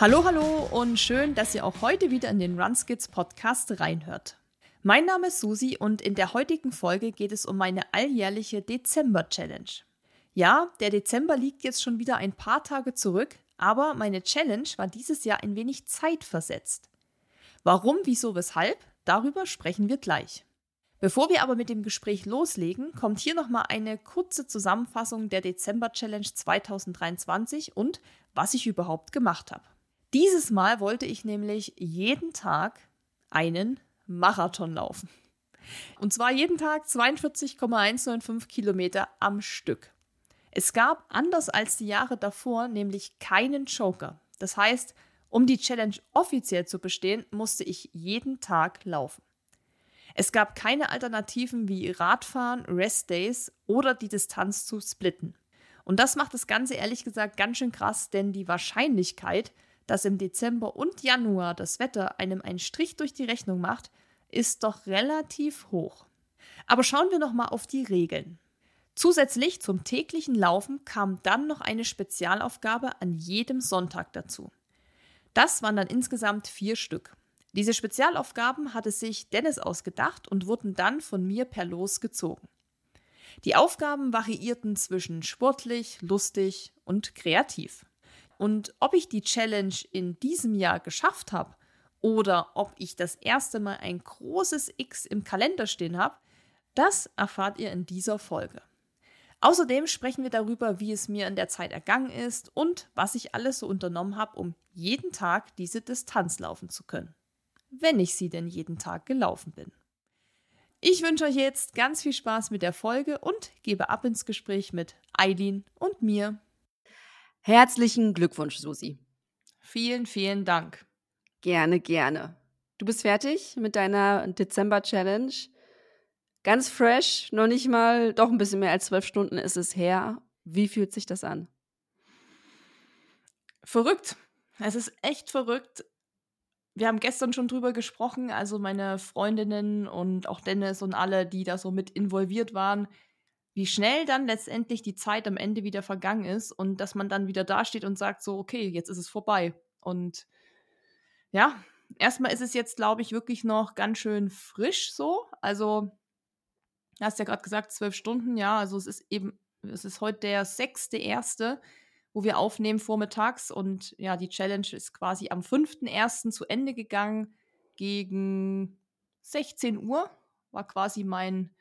Hallo, hallo und schön, dass ihr auch heute wieder in den Runskids Podcast reinhört. Mein Name ist Susi und in der heutigen Folge geht es um meine alljährliche Dezember-Challenge. Ja, der Dezember liegt jetzt schon wieder ein paar Tage zurück, aber meine Challenge war dieses Jahr ein wenig zeitversetzt. Warum, wieso, weshalb? Darüber sprechen wir gleich. Bevor wir aber mit dem Gespräch loslegen, kommt hier nochmal eine kurze Zusammenfassung der Dezember Challenge 2023 und was ich überhaupt gemacht habe. Dieses Mal wollte ich nämlich jeden Tag einen Marathon laufen. Und zwar jeden Tag 42,195 Kilometer am Stück. Es gab, anders als die Jahre davor, nämlich keinen Joker. Das heißt, um die Challenge offiziell zu bestehen, musste ich jeden Tag laufen. Es gab keine Alternativen wie Radfahren, Restdays oder die Distanz zu splitten. Und das macht das Ganze ehrlich gesagt ganz schön krass, denn die Wahrscheinlichkeit, dass im Dezember und Januar das Wetter einem einen Strich durch die Rechnung macht, ist doch relativ hoch. Aber schauen wir noch mal auf die Regeln. Zusätzlich zum täglichen Laufen kam dann noch eine Spezialaufgabe an jedem Sonntag dazu. Das waren dann insgesamt vier Stück. Diese Spezialaufgaben hatte sich Dennis ausgedacht und wurden dann von mir per Los gezogen. Die Aufgaben variierten zwischen sportlich, lustig und kreativ. Und ob ich die Challenge in diesem Jahr geschafft habe oder ob ich das erste Mal ein großes X im Kalender stehen habe, das erfahrt ihr in dieser Folge. Außerdem sprechen wir darüber, wie es mir in der Zeit ergangen ist und was ich alles so unternommen habe, um jeden Tag diese Distanz laufen zu können. Wenn ich sie denn jeden Tag gelaufen bin. Ich wünsche euch jetzt ganz viel Spaß mit der Folge und gebe ab ins Gespräch mit Eileen und mir. Herzlichen Glückwunsch, Susi. Vielen, vielen Dank. Gerne, gerne. Du bist fertig mit deiner Dezember-Challenge. Ganz fresh, noch nicht mal, doch ein bisschen mehr als zwölf Stunden ist es her. Wie fühlt sich das an? Verrückt. Es ist echt verrückt. Wir haben gestern schon drüber gesprochen, also meine Freundinnen und auch Dennis und alle, die da so mit involviert waren, wie schnell dann letztendlich die Zeit am Ende wieder vergangen ist und dass man dann wieder dasteht und sagt so, okay, jetzt ist es vorbei. Und ja, erstmal ist es jetzt, glaube ich, wirklich noch ganz schön frisch so. Also, du hast ja gerade gesagt, zwölf Stunden, ja, also es ist eben, es ist heute der sechste erste, wo wir aufnehmen vormittags und ja, die Challenge ist quasi am fünften ersten zu Ende gegangen gegen 16 Uhr, war quasi mein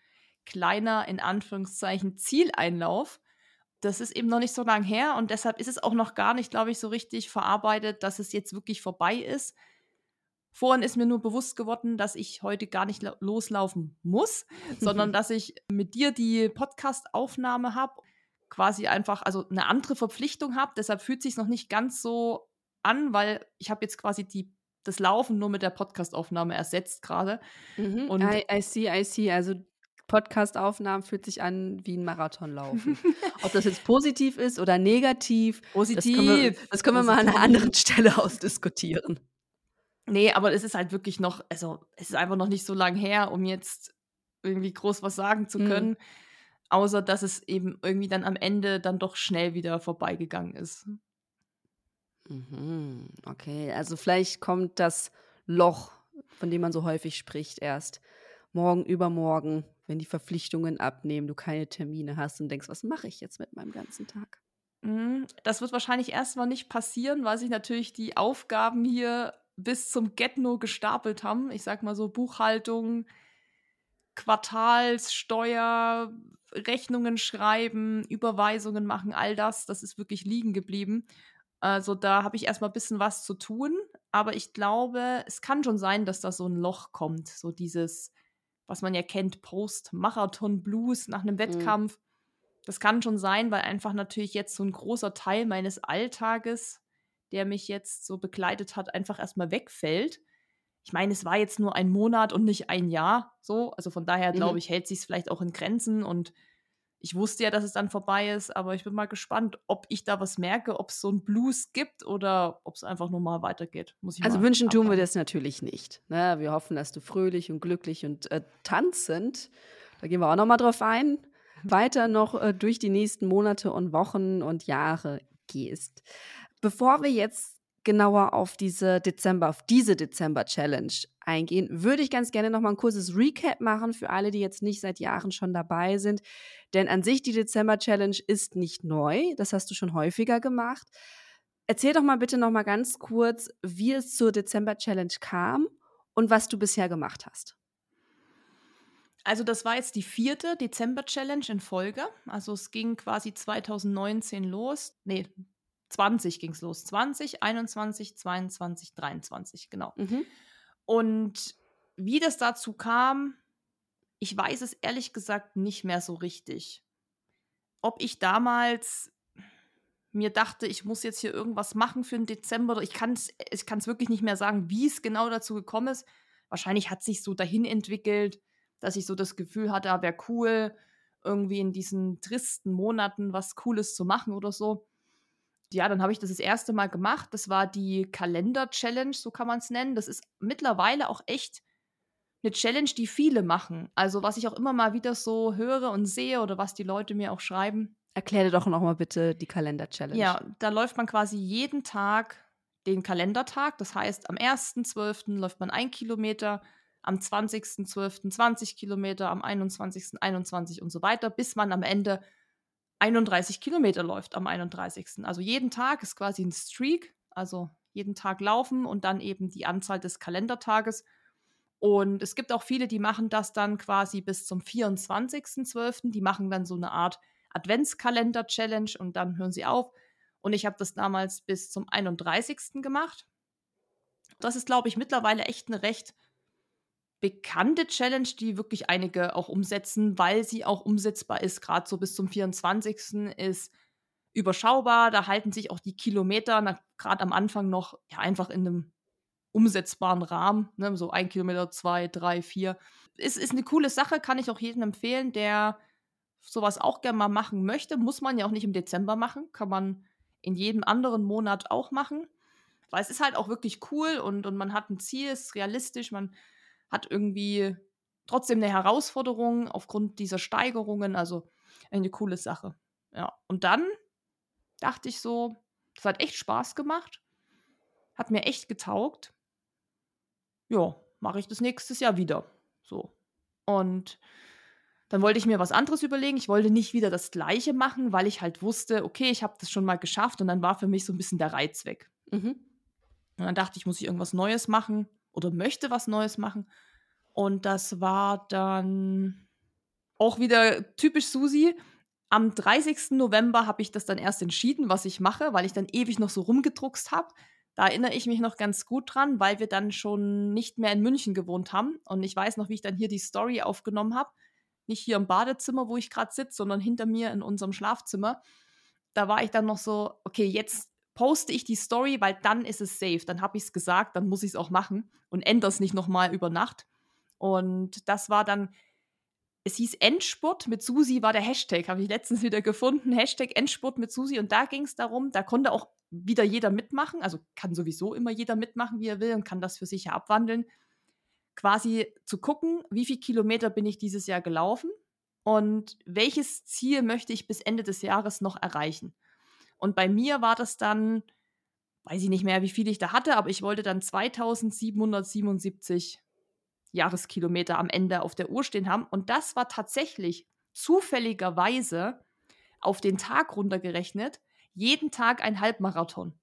kleiner, in Anführungszeichen, Zieleinlauf. Das ist eben noch nicht so lang her und deshalb ist es auch noch gar nicht, glaube ich, so richtig verarbeitet, dass es jetzt wirklich vorbei ist. Vorhin ist mir nur bewusst geworden, dass ich heute gar nicht loslaufen muss, sondern dass ich mit dir die Podcast-Aufnahme habe, quasi einfach, also eine andere Verpflichtung habe. Deshalb fühlt sich noch nicht ganz so an, weil ich habe jetzt quasi die das Laufen nur mit der Podcastaufnahme ersetzt gerade. Mhm. I, I see, I see. Also Podcast-Aufnahmen fühlt sich an wie ein Marathonlaufen. Ob das jetzt positiv ist oder negativ, positiv. Das können wir, das können wir mal an einer anderen Stelle ausdiskutieren. Nee, aber es ist halt wirklich noch, also es ist einfach noch nicht so lang her, um jetzt irgendwie groß was sagen zu mhm. können. Mhm. Außer dass es eben irgendwie dann am Ende dann doch schnell wieder vorbeigegangen ist. Mhm, okay, also vielleicht kommt das Loch, von dem man so häufig spricht, erst morgen, übermorgen, wenn die Verpflichtungen abnehmen, du keine Termine hast und denkst, was mache ich jetzt mit meinem ganzen Tag? Mhm. Das wird wahrscheinlich erstmal nicht passieren, weil sich natürlich die Aufgaben hier bis zum Get-No gestapelt haben. Ich sag mal so Buchhaltung, Quartalssteuer, Rechnungen schreiben, Überweisungen machen, all das, das ist wirklich liegen geblieben. Also da habe ich erstmal ein bisschen was zu tun, aber ich glaube, es kann schon sein, dass da so ein Loch kommt, so dieses was man ja kennt, Post-Marathon-Blues nach einem mhm. Wettkampf. Mhm. Das kann schon sein, weil einfach natürlich jetzt so ein großer Teil meines Alltages, der mich jetzt so begleitet hat, einfach erstmal wegfällt. Ich meine, es war jetzt nur ein Monat und nicht ein Jahr so. Also von daher, glaube mhm. ich, hält sich es vielleicht auch in Grenzen und ich wusste ja, dass es dann vorbei ist, aber ich bin mal gespannt, ob ich da was merke, ob es so ein Blues gibt oder ob es einfach nur mal weitergeht. also wünschen abwarten. tun wir das natürlich nicht. Ne? Wir hoffen, dass du fröhlich und glücklich und äh, tanzend, da gehen wir auch noch mal drauf ein, weiter noch äh, durch die nächsten Monate und Wochen und Jahre gehst. Bevor wir jetzt genauer auf diese Dezember, auf diese Dezember-Challenge eingehen, würde ich ganz gerne noch mal ein kurzes Recap machen für alle, die jetzt nicht seit Jahren schon dabei sind. Denn an sich die Dezember-Challenge ist nicht neu. Das hast du schon häufiger gemacht. Erzähl doch mal bitte noch mal ganz kurz, wie es zur Dezember-Challenge kam und was du bisher gemacht hast. Also das war jetzt die vierte Dezember-Challenge in Folge. Also es ging quasi 2019 los. Nee, 20 ging es los. 20, 21, 22, 23, genau. Mhm. Und wie das dazu kam, ich weiß es ehrlich gesagt nicht mehr so richtig. Ob ich damals mir dachte, ich muss jetzt hier irgendwas machen für den Dezember. Ich kann es ich kann's wirklich nicht mehr sagen, wie es genau dazu gekommen ist. Wahrscheinlich hat sich so dahin entwickelt, dass ich so das Gefühl hatte, ah, wäre cool, irgendwie in diesen tristen Monaten was Cooles zu machen oder so ja, dann habe ich das das erste Mal gemacht. Das war die Kalender-Challenge, so kann man es nennen. Das ist mittlerweile auch echt eine Challenge, die viele machen. Also was ich auch immer mal wieder so höre und sehe oder was die Leute mir auch schreiben. Erkläre doch noch mal bitte die Kalender-Challenge. Ja, da läuft man quasi jeden Tag den Kalendertag. Das heißt, am 1.12. läuft man ein Kilometer, am 20.12. 20 Kilometer, am 21. 21 und so weiter, bis man am Ende 31 Kilometer läuft am 31. Also jeden Tag ist quasi ein Streak, also jeden Tag laufen und dann eben die Anzahl des Kalendertages. Und es gibt auch viele, die machen das dann quasi bis zum 24.12. Die machen dann so eine Art Adventskalender-Challenge und dann hören sie auf. Und ich habe das damals bis zum 31. gemacht. Das ist, glaube ich, mittlerweile echt eine recht bekannte Challenge, die wirklich einige auch umsetzen, weil sie auch umsetzbar ist. Gerade so bis zum 24. ist überschaubar. Da halten sich auch die Kilometer gerade am Anfang noch ja, einfach in einem umsetzbaren Rahmen. Ne? So ein Kilometer, zwei, drei, vier. Es ist eine coole Sache, kann ich auch jedem empfehlen, der sowas auch gerne mal machen möchte. Muss man ja auch nicht im Dezember machen, kann man in jedem anderen Monat auch machen. Weil es ist halt auch wirklich cool und, und man hat ein Ziel, es ist realistisch, man hat irgendwie trotzdem eine Herausforderung aufgrund dieser Steigerungen. Also eine coole Sache. Ja. Und dann dachte ich so, das hat echt Spaß gemacht. Hat mir echt getaugt. Ja, mache ich das nächstes Jahr wieder. So. Und dann wollte ich mir was anderes überlegen. Ich wollte nicht wieder das Gleiche machen, weil ich halt wusste, okay, ich habe das schon mal geschafft und dann war für mich so ein bisschen der Reiz weg. Mhm. Und dann dachte ich, muss ich irgendwas Neues machen oder möchte was Neues machen. Und das war dann auch wieder typisch Susi. Am 30. November habe ich das dann erst entschieden, was ich mache, weil ich dann ewig noch so rumgedruckst habe. Da erinnere ich mich noch ganz gut dran, weil wir dann schon nicht mehr in München gewohnt haben. Und ich weiß noch, wie ich dann hier die Story aufgenommen habe. Nicht hier im Badezimmer, wo ich gerade sitze, sondern hinter mir in unserem Schlafzimmer. Da war ich dann noch so, okay, jetzt poste ich die Story, weil dann ist es safe. Dann habe ich es gesagt, dann muss ich es auch machen und ändere es nicht nochmal über Nacht. Und das war dann, es hieß Endspurt mit Susi war der Hashtag, habe ich letztens wieder gefunden. Hashtag Endspurt mit Susi. Und da ging es darum, da konnte auch wieder jeder mitmachen, also kann sowieso immer jeder mitmachen, wie er will und kann das für sich ja abwandeln. Quasi zu gucken, wie viele Kilometer bin ich dieses Jahr gelaufen und welches Ziel möchte ich bis Ende des Jahres noch erreichen. Und bei mir war das dann, weiß ich nicht mehr, wie viel ich da hatte, aber ich wollte dann 2777 Jahreskilometer am Ende auf der Uhr stehen haben. Und das war tatsächlich zufälligerweise auf den Tag runtergerechnet, jeden Tag ein Halbmarathon.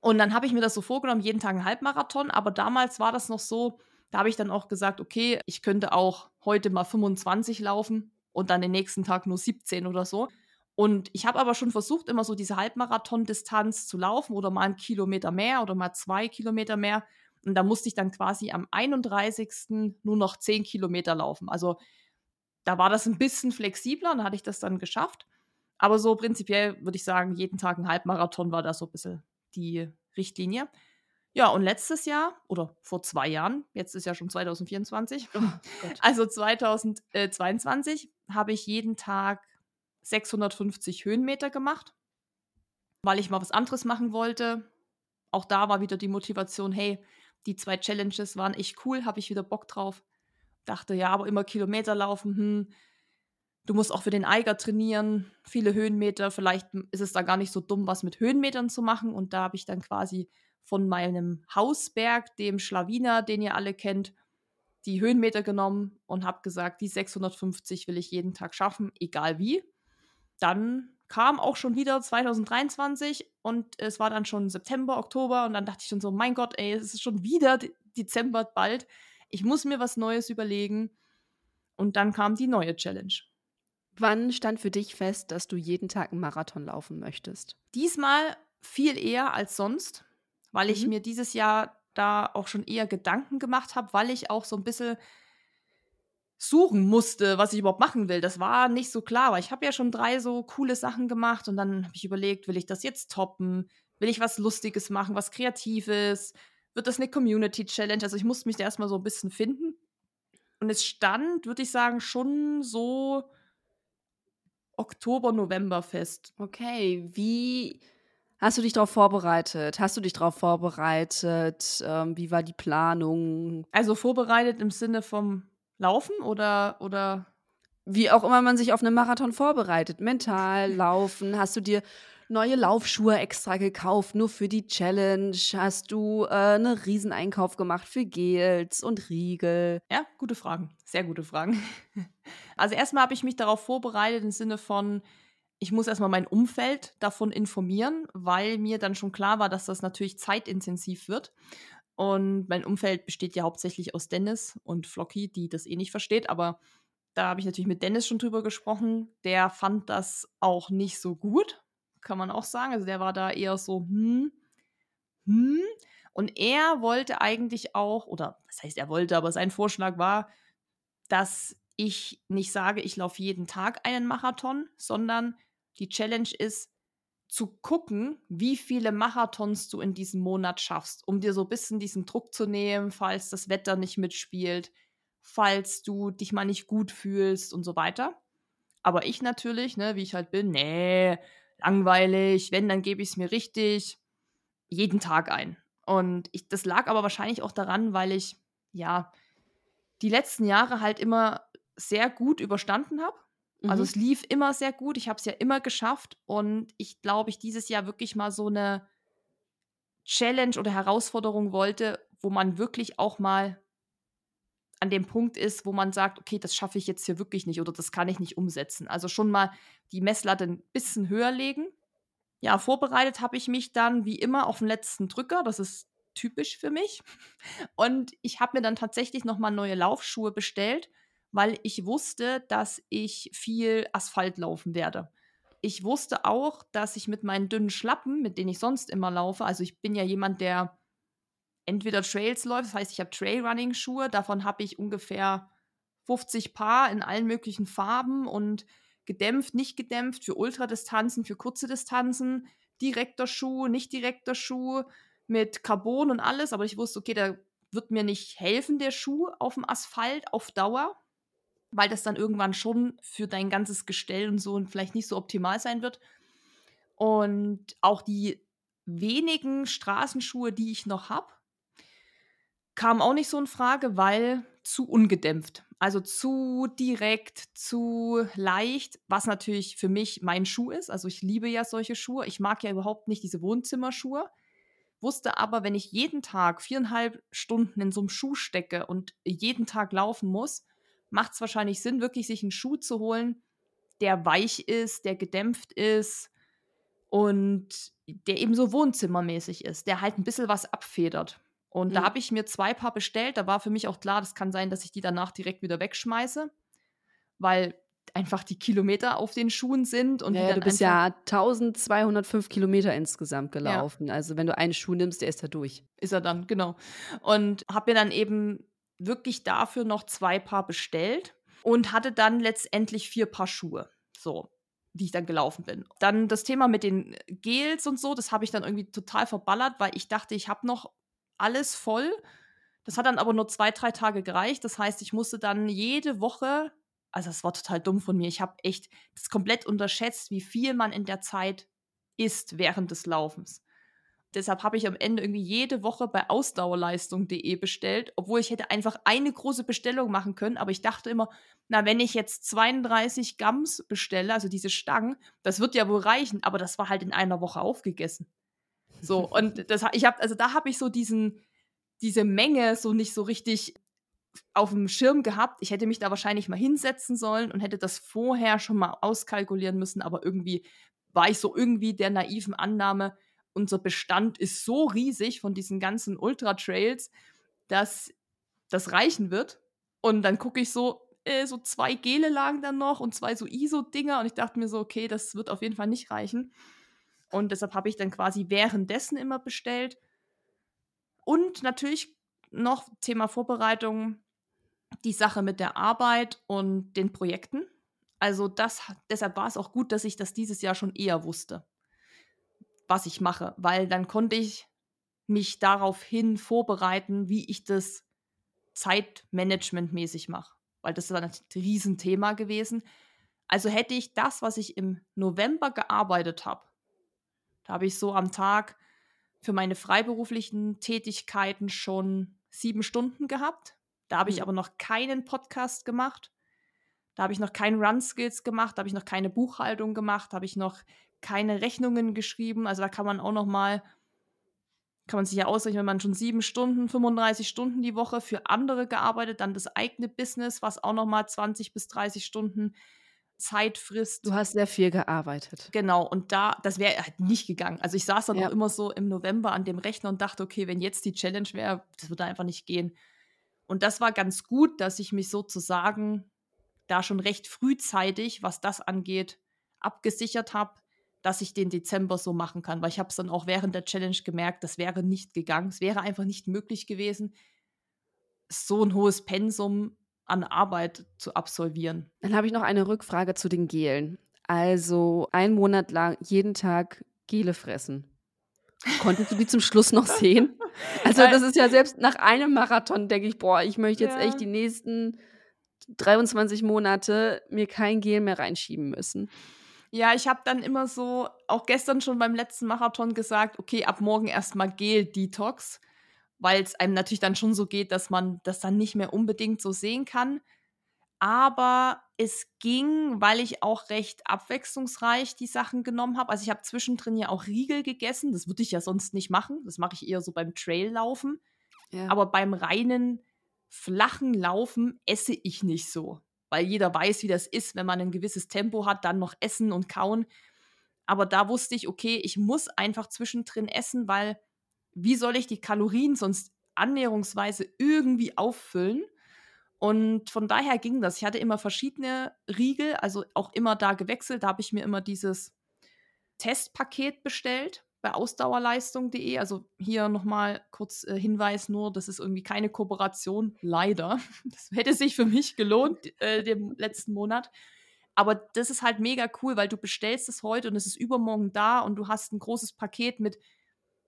Und dann habe ich mir das so vorgenommen, jeden Tag ein Halbmarathon. Aber damals war das noch so, da habe ich dann auch gesagt, okay, ich könnte auch heute mal 25 laufen und dann den nächsten Tag nur 17 oder so. Und ich habe aber schon versucht, immer so diese Halbmarathon-Distanz zu laufen oder mal einen Kilometer mehr oder mal zwei Kilometer mehr. Und da musste ich dann quasi am 31. nur noch zehn Kilometer laufen. Also da war das ein bisschen flexibler und da hatte ich das dann geschafft. Aber so prinzipiell würde ich sagen, jeden Tag ein Halbmarathon war da so ein bisschen die Richtlinie. Ja, und letztes Jahr oder vor zwei Jahren, jetzt ist ja schon 2024, oh also 2022, habe ich jeden Tag 650 Höhenmeter gemacht, weil ich mal was anderes machen wollte. Auch da war wieder die Motivation, hey, die zwei Challenges waren echt cool, habe ich wieder Bock drauf. Dachte, ja, aber immer Kilometer laufen, hm, Du musst auch für den Eiger trainieren, viele Höhenmeter. Vielleicht ist es da gar nicht so dumm, was mit Höhenmetern zu machen. Und da habe ich dann quasi von meinem Hausberg, dem Schlawiner, den ihr alle kennt, die Höhenmeter genommen und habe gesagt, die 650 will ich jeden Tag schaffen, egal wie. Dann kam auch schon wieder 2023 und es war dann schon September, Oktober und dann dachte ich schon so, mein Gott, ey, es ist schon wieder Dezember bald. Ich muss mir was Neues überlegen. Und dann kam die neue Challenge. Wann stand für dich fest, dass du jeden Tag einen Marathon laufen möchtest? Diesmal viel eher als sonst, weil mhm. ich mir dieses Jahr da auch schon eher Gedanken gemacht habe, weil ich auch so ein bisschen suchen musste, was ich überhaupt machen will. Das war nicht so klar, weil ich habe ja schon drei so coole Sachen gemacht und dann habe ich überlegt, will ich das jetzt toppen? Will ich was Lustiges machen, was Kreatives? Wird das eine Community Challenge? Also ich musste mich da erstmal so ein bisschen finden. Und es stand, würde ich sagen, schon so Oktober, November fest. Okay, wie hast du dich darauf vorbereitet? Hast du dich darauf vorbereitet? Ähm, wie war die Planung? Also vorbereitet im Sinne vom Laufen oder, oder? Wie auch immer man sich auf einen Marathon vorbereitet. Mental, laufen. Hast du dir neue Laufschuhe extra gekauft, nur für die Challenge? Hast du äh, einen Rieseneinkauf gemacht für Gels und Riegel? Ja, gute Fragen. Sehr gute Fragen. Also erstmal habe ich mich darauf vorbereitet im Sinne von, ich muss erstmal mein Umfeld davon informieren, weil mir dann schon klar war, dass das natürlich zeitintensiv wird. Und mein Umfeld besteht ja hauptsächlich aus Dennis und Flocky, die das eh nicht versteht, aber da habe ich natürlich mit Dennis schon drüber gesprochen. Der fand das auch nicht so gut, kann man auch sagen. Also der war da eher so, hm, hm. Und er wollte eigentlich auch, oder das heißt, er wollte, aber sein Vorschlag war, dass ich nicht sage, ich laufe jeden Tag einen Marathon, sondern die Challenge ist, zu gucken, wie viele Marathons du in diesem Monat schaffst, um dir so ein bisschen diesen Druck zu nehmen, falls das Wetter nicht mitspielt, falls du dich mal nicht gut fühlst und so weiter. Aber ich natürlich, ne, wie ich halt bin, nee, langweilig, wenn, dann gebe ich es mir richtig jeden Tag ein. Und ich, das lag aber wahrscheinlich auch daran, weil ich, ja, die letzten Jahre halt immer sehr gut überstanden habe. Also mhm. Also es lief immer sehr gut, ich habe es ja immer geschafft und ich glaube, ich dieses Jahr wirklich mal so eine Challenge oder Herausforderung wollte, wo man wirklich auch mal an dem Punkt ist, wo man sagt, okay, das schaffe ich jetzt hier wirklich nicht oder das kann ich nicht umsetzen. Also schon mal die Messlatte ein bisschen höher legen. Ja, vorbereitet habe ich mich dann wie immer auf den letzten Drücker. Das ist typisch für mich. Und ich habe mir dann tatsächlich noch mal neue Laufschuhe bestellt, weil ich wusste, dass ich viel Asphalt laufen werde. Ich wusste auch, dass ich mit meinen dünnen Schlappen, mit denen ich sonst immer laufe, also ich bin ja jemand, der entweder Trails läuft, das heißt, ich habe Trailrunning-Schuhe, davon habe ich ungefähr 50 Paar in allen möglichen Farben und gedämpft, nicht gedämpft, für Ultradistanzen, für kurze Distanzen, direkter Schuh, nicht direkter Schuh, mit Carbon und alles, aber ich wusste, okay, da wird mir nicht helfen, der Schuh auf dem Asphalt auf Dauer, weil das dann irgendwann schon für dein ganzes Gestell und so vielleicht nicht so optimal sein wird. Und auch die wenigen Straßenschuhe, die ich noch habe, kam auch nicht so in Frage, weil zu ungedämpft. Also zu direkt, zu leicht, was natürlich für mich mein Schuh ist. Also ich liebe ja solche Schuhe. Ich mag ja überhaupt nicht diese Wohnzimmerschuhe. Wusste aber, wenn ich jeden Tag viereinhalb Stunden in so einem Schuh stecke und jeden Tag laufen muss, macht es wahrscheinlich Sinn, wirklich sich einen Schuh zu holen, der weich ist, der gedämpft ist und der eben so wohnzimmermäßig ist, der halt ein bisschen was abfedert. Und mhm. da habe ich mir zwei Paar bestellt. Da war für mich auch klar, das kann sein, dass ich die danach direkt wieder wegschmeiße, weil einfach die Kilometer auf den Schuhen sind. Und ja, du bist ja 1205 Kilometer insgesamt gelaufen. Ja. Also wenn du einen Schuh nimmst, der ist da durch. Ist er dann, genau. Und habe mir dann eben wirklich dafür noch zwei Paar bestellt und hatte dann letztendlich vier Paar Schuhe. So, die ich dann gelaufen bin. Dann das Thema mit den Gels und so, das habe ich dann irgendwie total verballert, weil ich dachte, ich habe noch alles voll. Das hat dann aber nur zwei, drei Tage gereicht. Das heißt, ich musste dann jede Woche, also das war total dumm von mir, ich habe echt das komplett unterschätzt, wie viel man in der Zeit isst während des Laufens. Deshalb habe ich am Ende irgendwie jede Woche bei ausdauerleistung.de bestellt, obwohl ich hätte einfach eine große Bestellung machen können. Aber ich dachte immer, na, wenn ich jetzt 32 Gams bestelle, also diese Stangen, das wird ja wohl reichen. Aber das war halt in einer Woche aufgegessen. So, und das, ich habe, also da habe ich so diesen, diese Menge so nicht so richtig auf dem Schirm gehabt. Ich hätte mich da wahrscheinlich mal hinsetzen sollen und hätte das vorher schon mal auskalkulieren müssen, aber irgendwie war ich so irgendwie der naiven Annahme, unser Bestand ist so riesig von diesen ganzen Ultra-Trails, dass das reichen wird. Und dann gucke ich so, äh, so zwei Gele lagen dann noch und zwei so ISO-Dinger und ich dachte mir so, okay, das wird auf jeden Fall nicht reichen. Und deshalb habe ich dann quasi währenddessen immer bestellt. Und natürlich noch Thema Vorbereitung, die Sache mit der Arbeit und den Projekten. Also das, deshalb war es auch gut, dass ich das dieses Jahr schon eher wusste was ich mache, weil dann konnte ich mich daraufhin vorbereiten, wie ich das zeitmanagementmäßig mache, weil das war ein Riesenthema gewesen. Also hätte ich das, was ich im November gearbeitet habe, da habe ich so am Tag für meine freiberuflichen Tätigkeiten schon sieben Stunden gehabt. Da habe ich mhm. aber noch keinen Podcast gemacht. Da habe ich noch keine Run-Skills gemacht, da habe ich noch keine Buchhaltung gemacht, da habe ich noch keine Rechnungen geschrieben. Also da kann man auch noch mal, kann man sich ja ausrechnen, wenn man schon sieben Stunden, 35 Stunden die Woche für andere gearbeitet, dann das eigene Business, was auch noch mal 20 bis 30 Stunden Zeit frisst. Du hast sehr viel gearbeitet. Genau, und da, das wäre halt nicht gegangen. Also ich saß dann ja. auch immer so im November an dem Rechner und dachte, okay, wenn jetzt die Challenge wäre, das würde einfach nicht gehen. Und das war ganz gut, dass ich mich sozusagen da schon recht frühzeitig, was das angeht, abgesichert habe, dass ich den Dezember so machen kann, weil ich habe es dann auch während der Challenge gemerkt, das wäre nicht gegangen. Es wäre einfach nicht möglich gewesen, so ein hohes Pensum an Arbeit zu absolvieren. Dann habe ich noch eine Rückfrage zu den Gelen. Also einen Monat lang jeden Tag Gele fressen. Konntest du die zum Schluss noch sehen? Also das ist ja selbst nach einem Marathon, denke ich, boah, ich möchte jetzt ja. echt die nächsten 23 Monate mir kein Gel mehr reinschieben müssen. Ja, ich habe dann immer so, auch gestern schon beim letzten Marathon gesagt, okay, ab morgen erstmal Gel-Detox, weil es einem natürlich dann schon so geht, dass man das dann nicht mehr unbedingt so sehen kann. Aber es ging, weil ich auch recht abwechslungsreich die Sachen genommen habe. Also ich habe zwischendrin ja auch Riegel gegessen. Das würde ich ja sonst nicht machen. Das mache ich eher so beim Traillaufen. Ja. Aber beim reinen flachen Laufen esse ich nicht so weil jeder weiß, wie das ist, wenn man ein gewisses Tempo hat, dann noch essen und kauen. Aber da wusste ich, okay, ich muss einfach zwischendrin essen, weil wie soll ich die Kalorien sonst annäherungsweise irgendwie auffüllen? Und von daher ging das. Ich hatte immer verschiedene Riegel, also auch immer da gewechselt. Da habe ich mir immer dieses Testpaket bestellt bei ausdauerleistung.de. Also hier nochmal kurz äh, Hinweis nur, das ist irgendwie keine Kooperation, leider. Das hätte sich für mich gelohnt, äh, dem letzten Monat. Aber das ist halt mega cool, weil du bestellst es heute und es ist übermorgen da und du hast ein großes Paket mit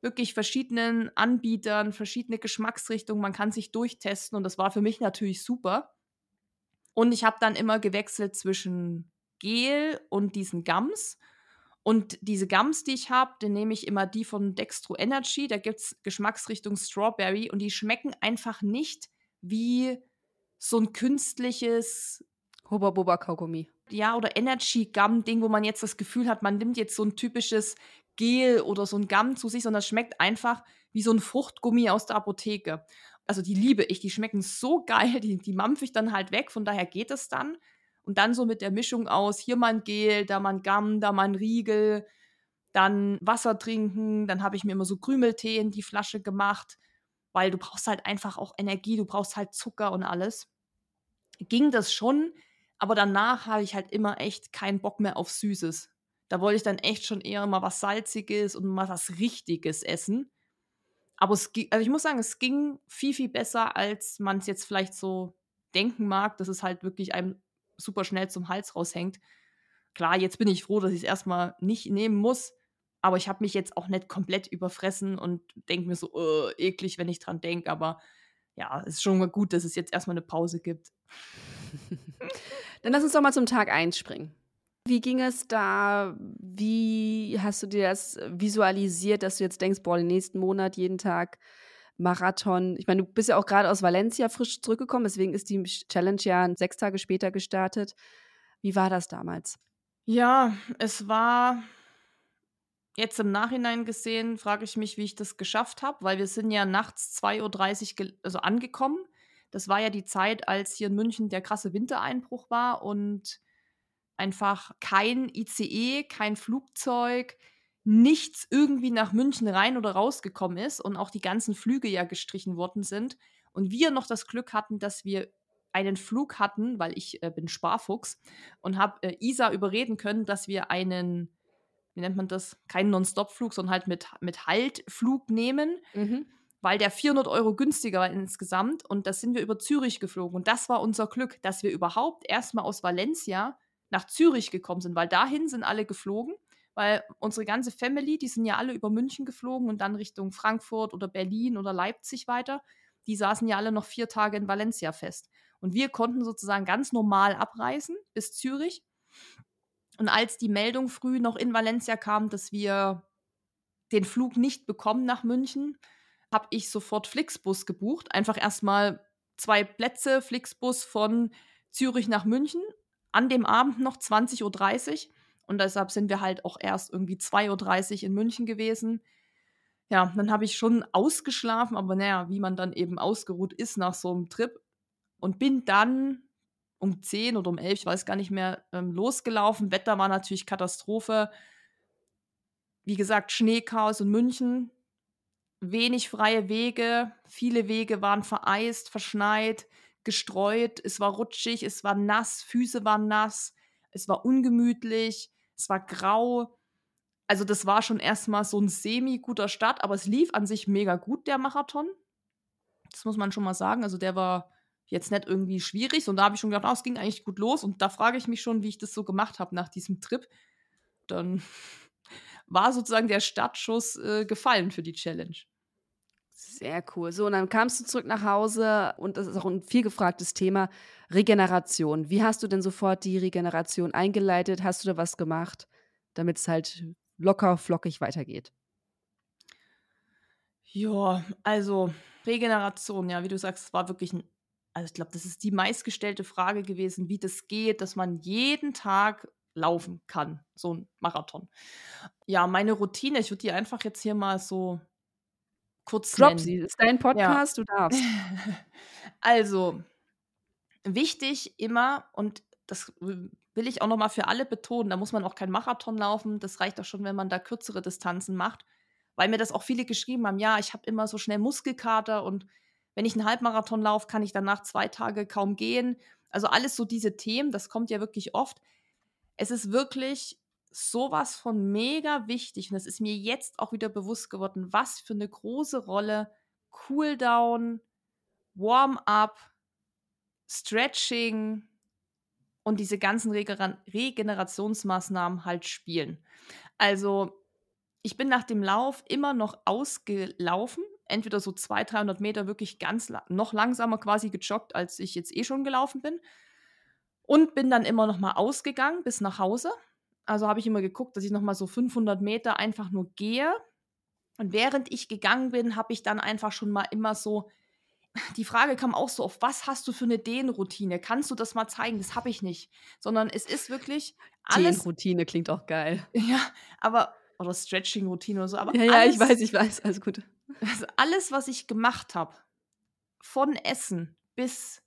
wirklich verschiedenen Anbietern, verschiedene Geschmacksrichtungen. Man kann sich durchtesten und das war für mich natürlich super. Und ich habe dann immer gewechselt zwischen Gel und diesen Gums. Und diese Gums, die ich habe, den nehme ich immer die von Dextro Energy. Da gibt es Geschmacksrichtung Strawberry und die schmecken einfach nicht wie so ein künstliches Hubba Bubba Kaugummi. Ja, oder Energy Gum Ding, wo man jetzt das Gefühl hat, man nimmt jetzt so ein typisches Gel oder so ein Gum zu sich, sondern es schmeckt einfach wie so ein Fruchtgummi aus der Apotheke. Also die liebe ich, die schmecken so geil, die, die mampfe ich dann halt weg, von daher geht es dann. Und dann so mit der Mischung aus, hier mal Gel, da mal Gamm, da mal Riegel, dann Wasser trinken, dann habe ich mir immer so Krümeltee in die Flasche gemacht, weil du brauchst halt einfach auch Energie, du brauchst halt Zucker und alles. Ging das schon, aber danach habe ich halt immer echt keinen Bock mehr auf Süßes. Da wollte ich dann echt schon eher mal was Salziges und mal was Richtiges essen. Aber es, also ich muss sagen, es ging viel, viel besser, als man es jetzt vielleicht so denken mag, dass es halt wirklich einem super schnell zum Hals raushängt. Klar, jetzt bin ich froh, dass ich es erstmal nicht nehmen muss, aber ich habe mich jetzt auch nicht komplett überfressen und denke mir so, uh, eklig, wenn ich dran denke, aber ja, es ist schon mal gut, dass es jetzt erstmal eine Pause gibt. Dann lass uns doch mal zum Tag 1 springen. Wie ging es da? Wie hast du dir das visualisiert, dass du jetzt denkst, boah, den nächsten Monat jeden Tag Marathon? Ich meine, du bist ja auch gerade aus Valencia frisch zurückgekommen, deswegen ist die Challenge ja sechs Tage später gestartet. Wie war das damals? Ja, es war jetzt im Nachhinein gesehen, frage ich mich, wie ich das geschafft habe, weil wir sind ja nachts 2.30 Uhr also angekommen. Das war ja die Zeit, als hier in München der krasse Wintereinbruch war und einfach kein ICE, kein Flugzeug, nichts irgendwie nach München rein oder rausgekommen ist und auch die ganzen Flüge ja gestrichen worden sind. Und wir noch das Glück hatten, dass wir einen Flug hatten, weil ich äh, bin Sparfuchs und habe äh, Isa überreden können, dass wir einen, wie nennt man das, keinen Non-Stop-Flug, sondern halt mit, mit Haltflug nehmen, mhm. weil der 400 Euro günstiger war insgesamt. Und da sind wir über Zürich geflogen. Und das war unser Glück, dass wir überhaupt erstmal aus Valencia nach Zürich gekommen sind, weil dahin sind alle geflogen, weil unsere ganze Family, die sind ja alle über München geflogen und dann Richtung Frankfurt oder Berlin oder Leipzig weiter. Die saßen ja alle noch vier Tage in Valencia fest. Und wir konnten sozusagen ganz normal abreisen bis Zürich. Und als die Meldung früh noch in Valencia kam, dass wir den Flug nicht bekommen nach München, habe ich sofort Flixbus gebucht. Einfach erstmal zwei Plätze Flixbus von Zürich nach München an dem Abend noch 20.30 Uhr. Und deshalb sind wir halt auch erst irgendwie 2.30 Uhr in München gewesen. Ja, dann habe ich schon ausgeschlafen, aber naja, wie man dann eben ausgeruht ist nach so einem Trip. Und bin dann um 10 oder um 11, ich weiß gar nicht mehr, ähm, losgelaufen. Wetter war natürlich Katastrophe. Wie gesagt, Schneechaos in München. Wenig freie Wege. Viele Wege waren vereist, verschneit gestreut, es war rutschig, es war nass, Füße waren nass, es war ungemütlich, es war grau. Also das war schon erstmal so ein semi-guter Start, aber es lief an sich mega gut, der Marathon. Das muss man schon mal sagen. Also der war jetzt nicht irgendwie schwierig. Und da habe ich schon gedacht, oh, es ging eigentlich gut los. Und da frage ich mich schon, wie ich das so gemacht habe nach diesem Trip. Dann war sozusagen der Startschuss äh, gefallen für die Challenge. Sehr cool. So, und dann kamst du zurück nach Hause und das ist auch ein viel gefragtes Thema, Regeneration. Wie hast du denn sofort die Regeneration eingeleitet? Hast du da was gemacht, damit es halt locker, flockig weitergeht? Ja, also Regeneration, ja, wie du sagst, war wirklich ein, also ich glaube, das ist die meistgestellte Frage gewesen, wie das geht, dass man jeden Tag laufen kann, so ein Marathon. Ja, meine Routine, ich würde die einfach jetzt hier mal so kurz Drop nennen. sie, ist dein Podcast, ja. du darfst. Also, wichtig immer, und das will ich auch nochmal für alle betonen, da muss man auch kein Marathon laufen, das reicht auch schon, wenn man da kürzere Distanzen macht, weil mir das auch viele geschrieben haben, ja, ich habe immer so schnell Muskelkater und wenn ich einen Halbmarathon laufe, kann ich danach zwei Tage kaum gehen. Also alles so diese Themen, das kommt ja wirklich oft. Es ist wirklich sowas von mega wichtig und es ist mir jetzt auch wieder bewusst geworden, was für eine große Rolle Cooldown, Warm-up, Stretching und diese ganzen Regener Regenerationsmaßnahmen halt spielen. Also ich bin nach dem Lauf immer noch ausgelaufen, entweder so 200, 300 Meter wirklich ganz la noch langsamer quasi gejoggt, als ich jetzt eh schon gelaufen bin. Und bin dann immer noch mal ausgegangen bis nach Hause also habe ich immer geguckt, dass ich noch mal so 500 Meter einfach nur gehe. Und während ich gegangen bin, habe ich dann einfach schon mal immer so die Frage kam auch so oft, was hast du für eine Dehnroutine? Kannst du das mal zeigen? Das habe ich nicht. Sondern es ist wirklich alles. Dehnroutine klingt auch geil. Ja, aber, oder Stretching-Routine oder so. Aber ja, alles, ja, ich weiß, ich weiß, alles gut. Also alles, was ich gemacht habe, von Essen bis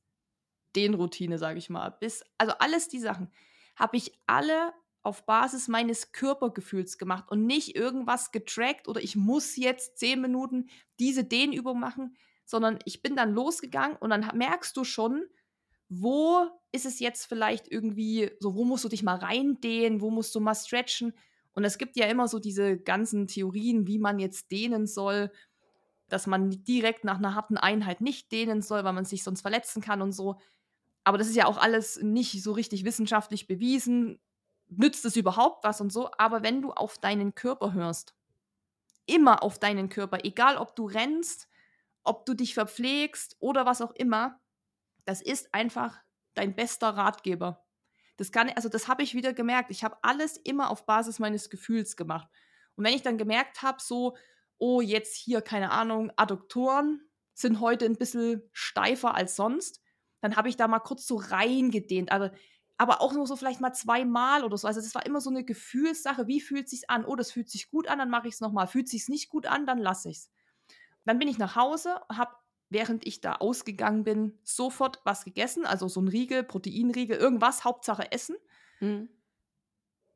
Dehnroutine, sage ich mal, bis, also alles die Sachen, habe ich alle auf Basis meines Körpergefühls gemacht und nicht irgendwas getrackt oder ich muss jetzt zehn Minuten diese Dehnübung machen, sondern ich bin dann losgegangen und dann merkst du schon, wo ist es jetzt vielleicht irgendwie so, wo musst du dich mal reindehnen, wo musst du mal stretchen. Und es gibt ja immer so diese ganzen Theorien, wie man jetzt dehnen soll, dass man direkt nach einer harten Einheit nicht dehnen soll, weil man sich sonst verletzen kann und so. Aber das ist ja auch alles nicht so richtig wissenschaftlich bewiesen nützt es überhaupt was und so, aber wenn du auf deinen Körper hörst, immer auf deinen Körper, egal ob du rennst, ob du dich verpflegst oder was auch immer, das ist einfach dein bester Ratgeber. Das kann, also das habe ich wieder gemerkt. Ich habe alles immer auf Basis meines Gefühls gemacht. Und wenn ich dann gemerkt habe, so, oh, jetzt hier, keine Ahnung, Adduktoren sind heute ein bisschen steifer als sonst, dann habe ich da mal kurz so reingedehnt. Aber, aber auch nur so vielleicht mal zweimal oder so. Also das war immer so eine Gefühlssache. Wie fühlt es sich an? Oh, das fühlt sich gut an, dann mache ich es nochmal. Fühlt sich nicht gut an, dann lasse ich es. Dann bin ich nach Hause, habe während ich da ausgegangen bin, sofort was gegessen, also so ein Riegel, Proteinriegel, irgendwas, Hauptsache Essen. Mhm.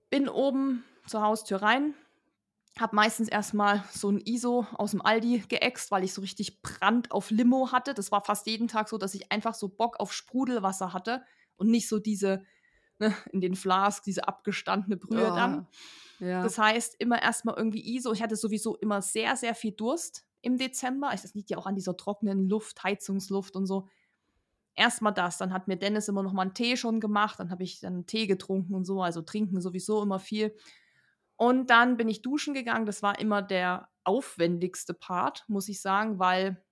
Bin oben zur Haustür rein, habe meistens erstmal so ein ISO aus dem Aldi geäxt, weil ich so richtig Brand auf Limo hatte. Das war fast jeden Tag so, dass ich einfach so Bock auf Sprudelwasser hatte und nicht so diese ne, in den Flask, diese abgestandene Brühe ja. dann. Ja. Das heißt, immer erstmal irgendwie ISO. Ich hatte sowieso immer sehr, sehr viel Durst im Dezember. Das liegt ja auch an dieser trockenen Luft, Heizungsluft und so. Erstmal das, dann hat mir Dennis immer noch mal einen Tee schon gemacht, dann habe ich dann Tee getrunken und so, also trinken sowieso immer viel. Und dann bin ich duschen gegangen. Das war immer der aufwendigste Part, muss ich sagen, weil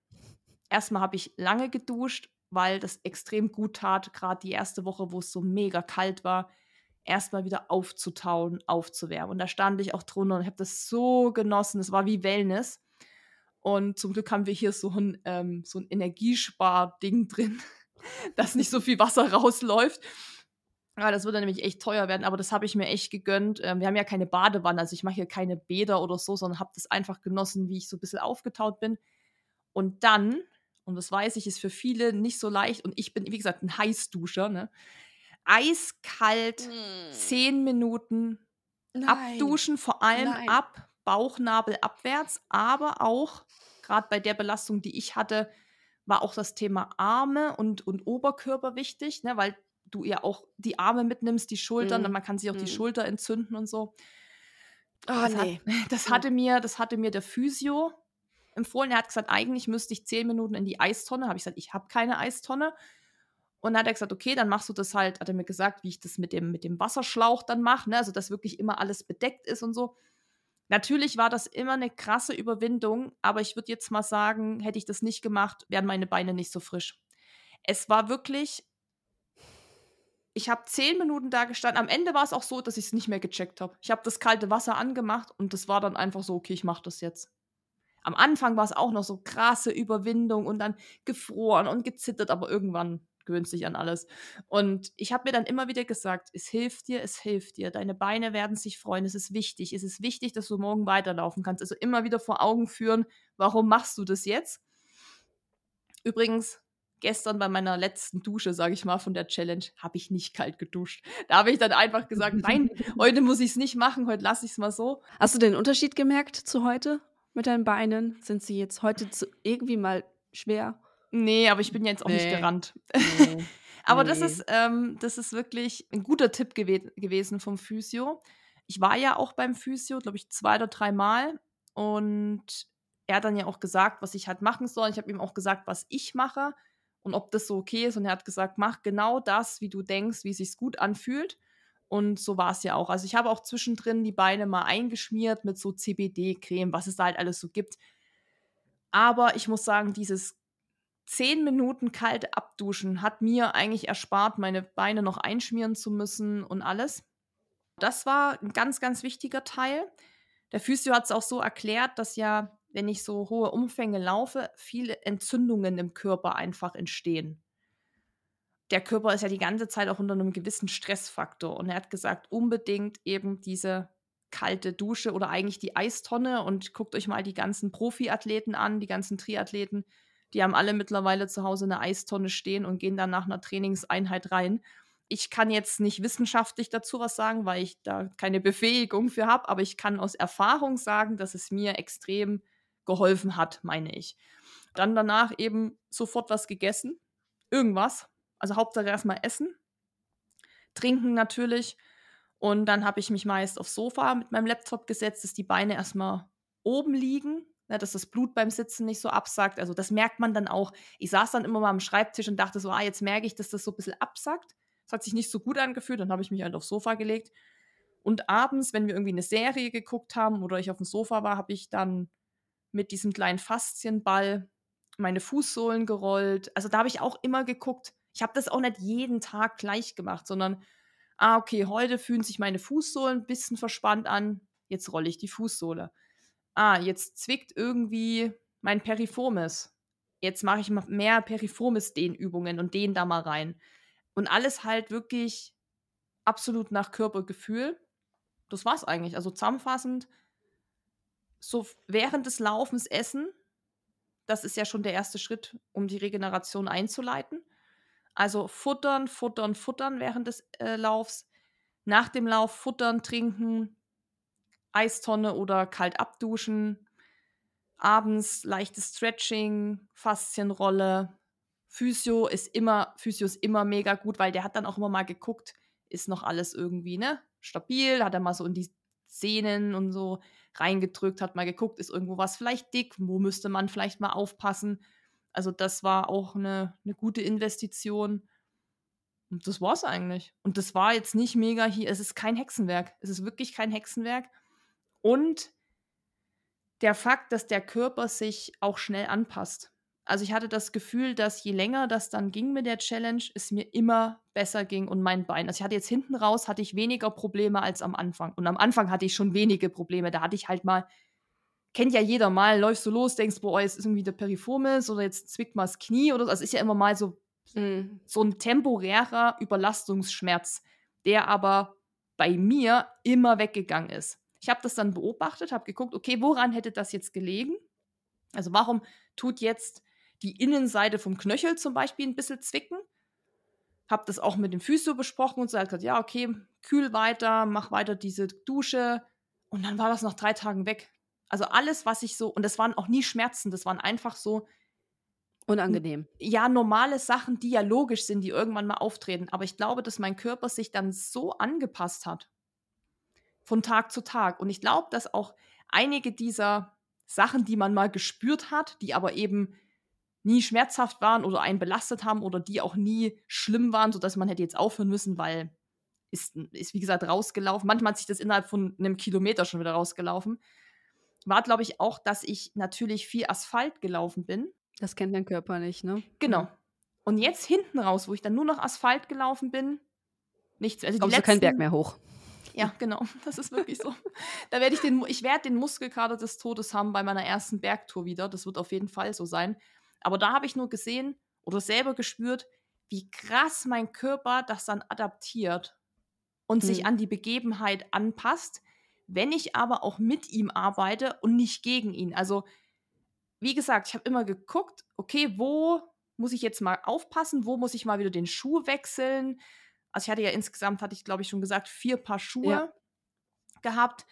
erstmal habe ich lange geduscht, weil das extrem gut tat, gerade die erste Woche, wo es so mega kalt war, erstmal wieder aufzutauen, aufzuwärmen. Und da stand ich auch drunter und habe das so genossen. Es war wie Wellness. Und zum Glück haben wir hier so ein, ähm, so ein Energiespar-Ding drin, dass nicht so viel Wasser rausläuft. Ja, das würde nämlich echt teuer werden, aber das habe ich mir echt gegönnt. Ähm, wir haben ja keine Badewanne, also ich mache hier keine Bäder oder so, sondern habe das einfach genossen, wie ich so ein bisschen aufgetaut bin. Und dann, und das weiß ich, ist für viele nicht so leicht, und ich bin, wie gesagt, ein Heißduscher, ne? Eiskalt, mm. zehn Minuten Nein. abduschen, vor allem Nein. ab Bauchnabel abwärts, aber auch, gerade bei der Belastung, die ich hatte, war auch das Thema Arme und, und Oberkörper wichtig, ne, weil du ja auch die Arme mitnimmst, die Schultern, mm. man kann sich auch mm. die mhm. Schulter entzünden und so. Oh, das, nee. hat, das, hatte mir, das hatte mir der Physio empfohlen. Er hat gesagt, eigentlich müsste ich zehn Minuten in die Eistonne. Habe ich gesagt, ich habe keine Eistonne. Und dann hat er gesagt, okay, dann machst du das halt, hat er mir gesagt, wie ich das mit dem, mit dem Wasserschlauch dann mache, ne? also dass wirklich immer alles bedeckt ist und so. Natürlich war das immer eine krasse Überwindung, aber ich würde jetzt mal sagen, hätte ich das nicht gemacht, wären meine Beine nicht so frisch. Es war wirklich, ich habe zehn Minuten da gestanden. Am Ende war es auch so, dass ich es nicht mehr gecheckt habe. Ich habe das kalte Wasser angemacht und das war dann einfach so, okay, ich mache das jetzt. Am Anfang war es auch noch so krasse Überwindung und dann gefroren und gezittert, aber irgendwann gewöhnst dich an alles. Und ich habe mir dann immer wieder gesagt, es hilft dir, es hilft dir. Deine Beine werden sich freuen, es ist wichtig. Es ist wichtig, dass du morgen weiterlaufen kannst. Also immer wieder vor Augen führen, warum machst du das jetzt? Übrigens, gestern bei meiner letzten Dusche, sage ich mal, von der Challenge, habe ich nicht kalt geduscht. Da habe ich dann einfach gesagt, nein, heute muss ich es nicht machen, heute lasse ich es mal so. Hast du den Unterschied gemerkt zu heute mit deinen Beinen? Sind sie jetzt heute irgendwie mal schwer? Nee, aber ich bin jetzt auch nee. nicht gerannt. Nee. aber nee. das, ist, ähm, das ist wirklich ein guter Tipp gew gewesen vom Physio. Ich war ja auch beim Physio, glaube ich, zwei oder drei Mal. Und er hat dann ja auch gesagt, was ich halt machen soll. Ich habe ihm auch gesagt, was ich mache und ob das so okay ist. Und er hat gesagt, mach genau das, wie du denkst, wie es sich gut anfühlt. Und so war es ja auch. Also ich habe auch zwischendrin die Beine mal eingeschmiert mit so CBD-Creme, was es da halt alles so gibt. Aber ich muss sagen, dieses zehn Minuten kalt abduschen hat mir eigentlich erspart, meine Beine noch einschmieren zu müssen und alles. Das war ein ganz, ganz wichtiger Teil. Der Physio hat es auch so erklärt, dass ja, wenn ich so hohe Umfänge laufe, viele Entzündungen im Körper einfach entstehen. Der Körper ist ja die ganze Zeit auch unter einem gewissen Stressfaktor. Und er hat gesagt, unbedingt eben diese kalte Dusche oder eigentlich die Eistonne. Und guckt euch mal die ganzen Profiathleten an, die ganzen Triathleten die haben alle mittlerweile zu Hause eine Eistonne stehen und gehen dann nach einer Trainingseinheit rein. Ich kann jetzt nicht wissenschaftlich dazu was sagen, weil ich da keine Befähigung für habe, aber ich kann aus Erfahrung sagen, dass es mir extrem geholfen hat, meine ich. Dann danach eben sofort was gegessen. Irgendwas. Also Hauptsache erstmal essen. Trinken natürlich. Und dann habe ich mich meist aufs Sofa mit meinem Laptop gesetzt, dass die Beine erstmal oben liegen, ne, dass das Blut beim Sitzen nicht so absackt. Also das merkt man dann auch. Ich saß dann immer mal am Schreibtisch und dachte so, ah, jetzt merke ich, dass das so ein bisschen absackt. Das hat sich nicht so gut angefühlt, dann habe ich mich halt aufs Sofa gelegt. Und abends, wenn wir irgendwie eine Serie geguckt haben oder ich auf dem Sofa war, habe ich dann mit diesem kleinen Faszienball meine Fußsohlen gerollt. Also da habe ich auch immer geguckt. Ich habe das auch nicht jeden Tag gleich gemacht, sondern ah, okay, heute fühlen sich meine Fußsohlen ein bisschen verspannt an, jetzt rolle ich die Fußsohle. Ah, jetzt zwickt irgendwie mein Periformis. Jetzt mache ich mehr Periformis-Dehnübungen und dehne da mal rein. Und alles halt wirklich absolut nach Körpergefühl. Das war's eigentlich. Also zusammenfassend, so während des Laufens essen, das ist ja schon der erste Schritt, um die Regeneration einzuleiten. Also futtern, futtern, futtern während des äh, Laufs. Nach dem Lauf futtern, trinken, Eistonne oder kalt abduschen. Abends leichtes Stretching, Faszienrolle. Physio ist immer, Physio ist immer mega gut, weil der hat dann auch immer mal geguckt, ist noch alles irgendwie, ne, stabil, hat er mal so in die Sehnen und so reingedrückt, hat mal geguckt, ist irgendwo was vielleicht dick, wo müsste man vielleicht mal aufpassen. Also das war auch eine, eine gute Investition. Und das war es eigentlich. Und das war jetzt nicht mega hier, es ist kein Hexenwerk. Es ist wirklich kein Hexenwerk. Und der Fakt, dass der Körper sich auch schnell anpasst. Also ich hatte das Gefühl, dass je länger das dann ging mit der Challenge, es mir immer besser ging und mein Bein. Also ich hatte jetzt hinten raus, hatte ich weniger Probleme als am Anfang. Und am Anfang hatte ich schon wenige Probleme. Da hatte ich halt mal, kennt ja jeder mal, läufst du los, denkst, boah, jetzt ist irgendwie der Periformis oder jetzt zwickt mal das Knie oder so. Also ist ja immer mal so, mhm. so ein temporärer Überlastungsschmerz, der aber bei mir immer weggegangen ist. Ich habe das dann beobachtet, habe geguckt, okay, woran hätte das jetzt gelegen? Also warum tut jetzt die Innenseite vom Knöchel zum Beispiel ein bisschen zwicken. Hab das auch mit dem Physio besprochen und so hat gesagt, ja, okay, kühl weiter, mach weiter diese Dusche. Und dann war das nach drei Tagen weg. Also alles, was ich so, und das waren auch nie Schmerzen, das waren einfach so. Unangenehm. Ja, normale Sachen, die ja logisch sind, die irgendwann mal auftreten. Aber ich glaube, dass mein Körper sich dann so angepasst hat. Von Tag zu Tag. Und ich glaube, dass auch einige dieser Sachen, die man mal gespürt hat, die aber eben nie schmerzhaft waren oder einen belastet haben oder die auch nie schlimm waren, sodass man hätte jetzt aufhören müssen, weil ist, ist wie gesagt rausgelaufen. Manchmal hat sich das innerhalb von einem Kilometer schon wieder rausgelaufen. War, glaube ich, auch, dass ich natürlich viel Asphalt gelaufen bin. Das kennt dein Körper nicht, ne? Genau. Und jetzt hinten raus, wo ich dann nur noch Asphalt gelaufen bin, nichts. Also Kommst letzten, du keinen Berg mehr hoch. Ja, genau. Das ist wirklich so. da werde ich den, ich werde den Muskelkater des Todes haben bei meiner ersten Bergtour wieder. Das wird auf jeden Fall so sein. Aber da habe ich nur gesehen oder selber gespürt, wie krass mein Körper das dann adaptiert und mhm. sich an die Begebenheit anpasst, wenn ich aber auch mit ihm arbeite und nicht gegen ihn. Also, wie gesagt, ich habe immer geguckt, okay, wo muss ich jetzt mal aufpassen, wo muss ich mal wieder den Schuh wechseln. Also ich hatte ja insgesamt, hatte ich glaube ich schon gesagt, vier Paar Schuhe ja. gehabt.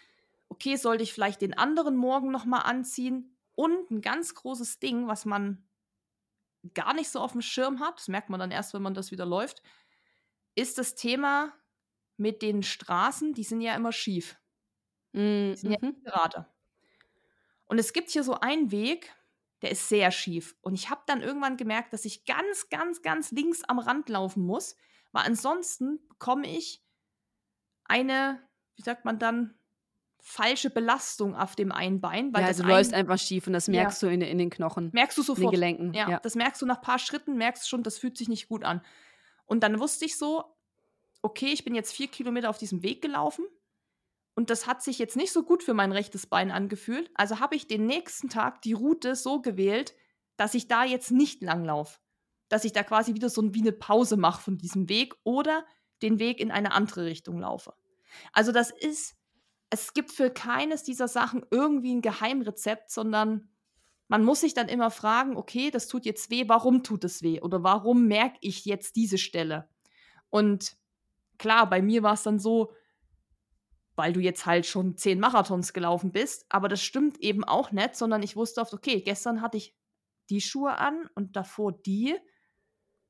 Okay, sollte ich vielleicht den anderen morgen noch mal anziehen? Und ein ganz großes Ding, was man gar nicht so auf dem Schirm hat, das merkt man dann erst, wenn man das wieder läuft, ist das Thema mit den Straßen, die sind ja immer schief. Die sind ja mhm. gerade. Und es gibt hier so einen Weg, der ist sehr schief. Und ich habe dann irgendwann gemerkt, dass ich ganz, ganz, ganz links am Rand laufen muss, weil ansonsten bekomme ich eine, wie sagt man dann, falsche Belastung auf dem einen Bein. Weil ja, also du läufst einfach schief und das merkst ja. du in, in, den Knochen. Merkst du sofort. In den Gelenken. Ja, ja, das merkst du nach ein paar Schritten, merkst du schon, das fühlt sich nicht gut an. Und dann wusste ich so, okay, ich bin jetzt vier Kilometer auf diesem Weg gelaufen und das hat sich jetzt nicht so gut für mein rechtes Bein angefühlt. Also habe ich den nächsten Tag die Route so gewählt, dass ich da jetzt nicht langlaufe. Dass ich da quasi wieder so wie eine Pause mache von diesem Weg oder den Weg in eine andere Richtung laufe. Also das ist es gibt für keines dieser Sachen irgendwie ein Geheimrezept, sondern man muss sich dann immer fragen, okay, das tut jetzt weh, warum tut es weh? Oder warum merke ich jetzt diese Stelle? Und klar, bei mir war es dann so, weil du jetzt halt schon zehn Marathons gelaufen bist, aber das stimmt eben auch nicht, sondern ich wusste oft, okay, gestern hatte ich die Schuhe an und davor die,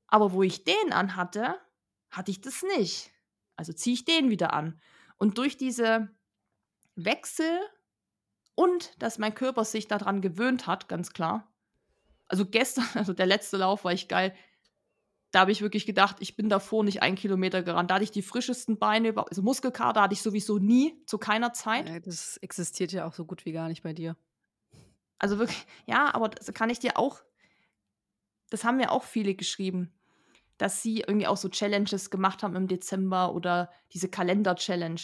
aber wo ich den anhatte, hatte ich das nicht. Also ziehe ich den wieder an. Und durch diese Wechsel und dass mein Körper sich daran gewöhnt hat, ganz klar. Also gestern, also der letzte Lauf war ich geil. Da habe ich wirklich gedacht, ich bin davor nicht einen Kilometer gerannt. Da hatte ich die frischesten Beine, also Muskelkater hatte ich sowieso nie, zu keiner Zeit. Ja, das existiert ja auch so gut wie gar nicht bei dir. Also wirklich, ja, aber das kann ich dir auch, das haben mir auch viele geschrieben. dass sie irgendwie auch so Challenges gemacht haben im Dezember oder diese Kalender-Challenge.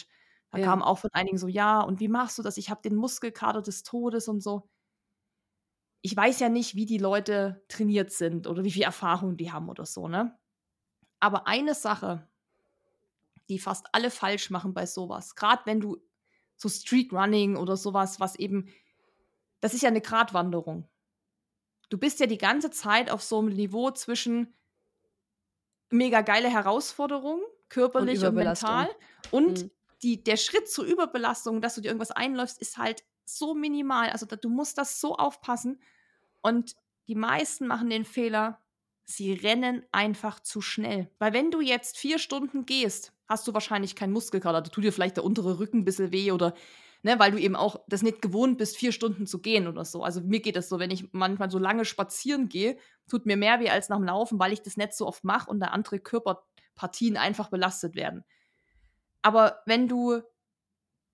Da Ja. kam auch von einigen so, ja, und wie machst du das? Ich habe den Muskelkater des Todes und so. Ich weiß ja nicht, wie die Leute trainiert sind oder wie viel Erfahrung die haben oder so, ne? Aber eine Sache, die fast alle falsch machen bei sowas, gerade wenn du so Street Running oder sowas, was eben, das ist ja eine Gratwanderung. Du bist ja die ganze Zeit auf so einem Niveau zwischen mega geile Herausforderung, körperlich und, Überbelastung. mental. Und Mhm. die, der Schritt zur Überbelastung, dass du dir irgendwas einläufst, ist halt so minimal. Also da, du musst das so aufpassen. Und die meisten machen den Fehler, sie rennen einfach zu schnell. Weil wenn du jetzt vier Stunden gehst, hast du wahrscheinlich keinen Muskelkater. Da tut dir vielleicht der untere Rücken ein bisschen weh oder ne, weil du eben auch das nicht gewohnt bist, vier Stunden zu gehen oder so. Also mir geht das so, wenn ich manchmal so lange spazieren gehe, tut mir mehr weh als nach dem Laufen, weil ich das nicht so oft mache und da andere Körperpartien einfach belastet werden. Aber wenn du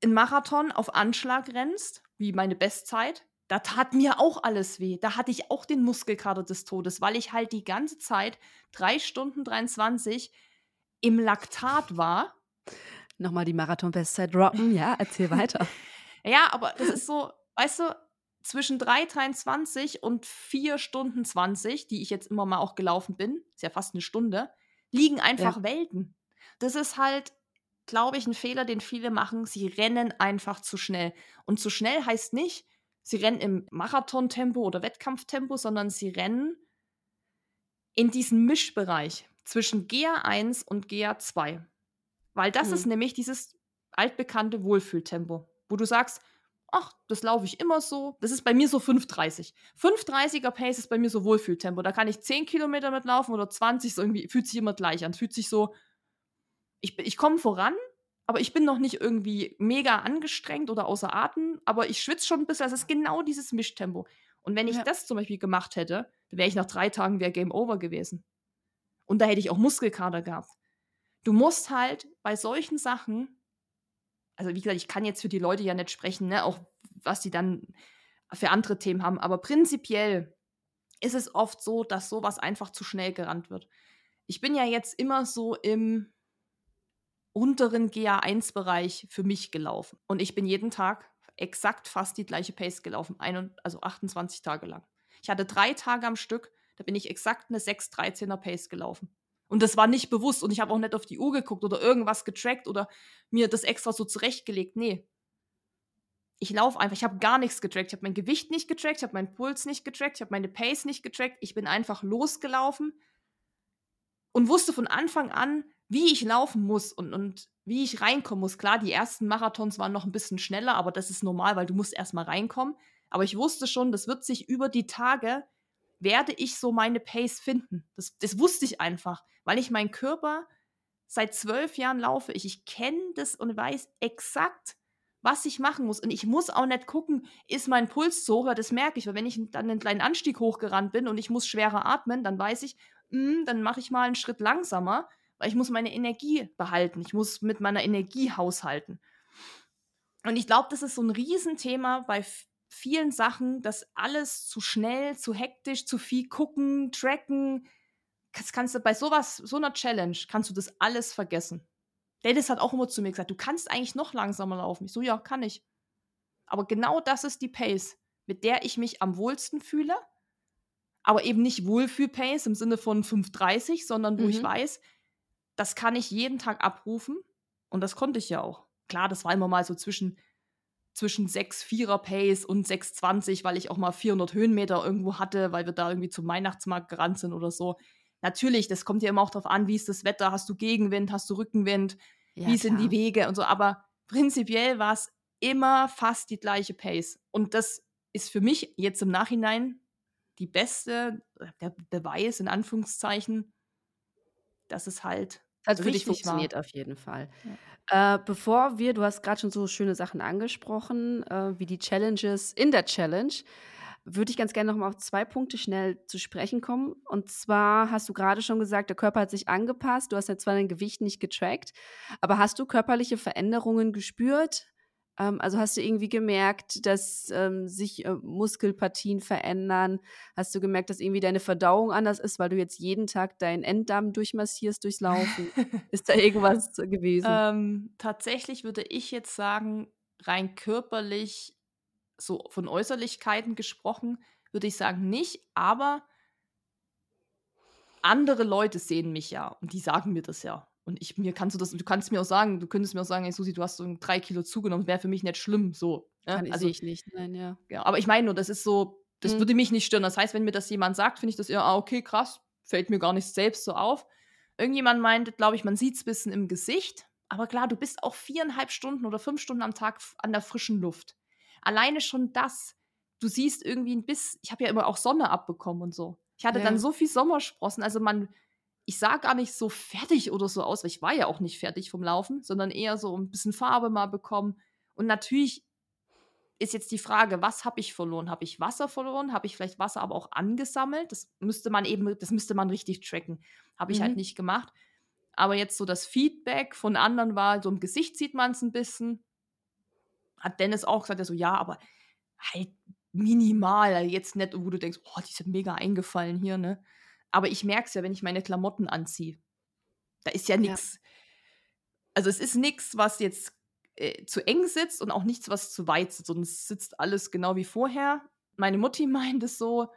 einen Marathon auf Anschlag rennst, wie meine Bestzeit, da tat mir auch alles weh. Da hatte ich auch den Muskelkater des Todes, weil ich halt die ganze Zeit drei Stunden 23 im Laktat war. Nochmal die Marathon-Bestzeit droppen. Ja, erzähl weiter. Ja, aber das ist so, weißt du, zwischen 3,23 und 4 Stunden 20, die ich jetzt immer mal auch gelaufen bin, ist ja fast eine Stunde, liegen einfach Welten. Das ist halt, glaube ich, ein Fehler, den viele machen. Sie rennen einfach zu schnell. Und zu schnell heißt nicht, sie rennen im Marathontempo oder Wettkampftempo, sondern sie rennen in diesen Mischbereich zwischen GA1 und GA2. Weil das Mhm. ist nämlich dieses altbekannte Wohlfühltempo, wo du sagst, ach, das laufe ich immer so. Das ist bei mir so 5,30. 5,30er Pace ist bei mir so Wohlfühltempo. Da kann ich 10 Kilometer mitlaufen oder 20, so irgendwie, fühlt sich immer gleich an. Fühlt sich so, ich, ich komme voran, aber ich bin noch nicht irgendwie mega angestrengt oder außer Atem, aber ich schwitze schon ein bisschen. Das ist genau dieses Mischtempo. Und wenn ich Ja. das zum Beispiel gemacht hätte, dann wäre ich nach drei Tagen wäre Game Over gewesen. Und da hätte ich auch Muskelkater gehabt. Du musst halt bei solchen Sachen, also wie gesagt, ich kann jetzt für die Leute ja nicht sprechen, ne, auch was die dann für andere Themen haben, aber prinzipiell ist es oft so, dass sowas einfach zu schnell gerannt wird. Ich bin ja jetzt immer so im unteren GA1-Bereich für mich gelaufen. Und ich bin jeden Tag exakt fast die gleiche Pace gelaufen, ein, also 28 Tage lang. Ich hatte drei Tage am Stück, da bin ich exakt eine 6,13er Pace gelaufen. Und das war nicht bewusst und ich habe auch nicht auf die Uhr geguckt oder irgendwas getrackt oder mir das extra so zurechtgelegt. Nee. Ich laufe einfach, ich habe gar nichts getrackt. Ich habe mein Gewicht nicht getrackt, ich habe meinen Puls nicht getrackt, ich habe meine Pace nicht getrackt. Ich bin einfach losgelaufen und wusste von Anfang an, wie ich laufen muss und, und wie ich reinkommen muss. Klar, die ersten Marathons waren noch ein bisschen schneller, aber das ist normal, weil du musst erstmal reinkommen. Aber ich wusste schon, das wird sich über die Tage, werde ich so meine Pace finden. Das, das wusste ich einfach, weil ich meinen Körper seit zwölf Jahren laufe. Ich, ich kenne das und weiß exakt, was ich machen muss. Und ich muss auch nicht gucken, ist mein Puls so hoch, das merke ich. Weil wenn ich dann einen kleinen Anstieg hochgerannt bin und ich muss schwerer atmen, dann weiß ich, mm, dann mache ich mal einen Schritt langsamer, weil ich muss meine Energie behalten. Ich muss mit meiner Energie haushalten. Und ich glaube, das ist so ein Riesenthema bei vielen Sachen, dass alles zu schnell, zu hektisch, zu viel gucken, tracken. Das kannst du bei sowas, so einer Challenge, kannst du das alles vergessen. Dennis hat auch immer zu mir gesagt, du kannst eigentlich noch langsamer laufen. Ich so, ja, kann ich. Aber genau das ist die Pace, mit der ich mich am wohlsten fühle. Aber eben nicht Wohlfühl-Pace im Sinne von 5,30, sondern wo Mhm. ich weiß, das kann ich jeden Tag abrufen. Und das konnte ich ja auch. Klar, das war immer mal so zwischen, zwischen 6,4er Pace und 6,20, weil ich auch mal 400 Höhenmeter irgendwo hatte, weil wir da irgendwie zum Weihnachtsmarkt gerannt sind oder so. Natürlich, das kommt ja immer auch darauf an, wie ist das Wetter, hast du Gegenwind, hast du Rückenwind, Ja, wie sind die. Wege und so. Aber prinzipiell war es immer fast die gleiche Pace. Und das ist für mich jetzt im Nachhinein die beste, der Beweis in Anführungszeichen, dass es halt Hat für dich richtig war. funktioniert auf jeden Fall. Äh, bevor wir, du hast gerade schon so schöne Sachen angesprochen, äh, wie die Challenges in der Challenge, würde ich ganz gerne noch mal auf zwei Punkte schnell zu sprechen kommen. Und zwar hast du gerade schon gesagt, der Körper hat sich angepasst. Du hast ja zwar dein Gewicht nicht getrackt, aber hast du körperliche Veränderungen gespürt? Ähm, also hast du irgendwie gemerkt, dass ähm, sich äh, Muskelpartien verändern? Hast du gemerkt, dass irgendwie deine Verdauung anders ist, weil du jetzt jeden Tag deinen Enddarm durchmassierst durchs Laufen? ist da irgendwas gewesen? Ähm, tatsächlich würde ich jetzt sagen, rein körperlich, so von Äußerlichkeiten gesprochen, würde ich sagen nicht, aber andere Leute sehen mich ja und die sagen mir das ja. Und ich, mir kannst du das, du kannst mir auch sagen, du könntest mir auch sagen, ey Susi, du hast so drei Kilo zugenommen, wäre für mich nicht schlimm, so. Ne? Kann also ich nicht, nein, ja. ja. Aber ich meine nur, das ist so, das mhm. würde mich nicht stören. Das heißt, wenn mir das jemand sagt, finde ich das eher, ah, okay, krass, fällt mir gar nicht selbst so auf. Irgendjemand meint, glaube ich, man sieht es ein bisschen im Gesicht. Aber klar, du bist auch viereinhalb Stunden oder fünf Stunden am Tag an der frischen Luft. Alleine schon das, du siehst irgendwie ein bisschen, ich habe ja immer auch Sonne abbekommen und so. Ich hatte ja. dann so viel Sommersprossen, also man, ich sah gar nicht so fertig oder so aus, weil ich war ja auch nicht fertig vom Laufen, sondern eher so ein bisschen Farbe mal bekommen. Und natürlich ist jetzt die Frage, was habe ich verloren? Habe ich Wasser verloren? Habe ich vielleicht Wasser aber auch angesammelt? Das müsste man eben, das müsste man richtig tracken. Habe ich halt mhm. halt nicht gemacht. Aber jetzt so das Feedback von anderen war, so im Gesicht sieht man es ein bisschen. Hat Dennis auch gesagt, er so, ja, aber halt minimal, jetzt nicht, wo du denkst, oh, die sind mega eingefallen hier, ne? Aber ich merke es ja, wenn ich meine Klamotten anziehe. Da ist ja nichts. Ja. Also es ist nichts, was jetzt äh, zu eng sitzt und auch nichts, was zu weit sitzt. Und es sitzt alles genau wie vorher. Meine Mutti meint es so,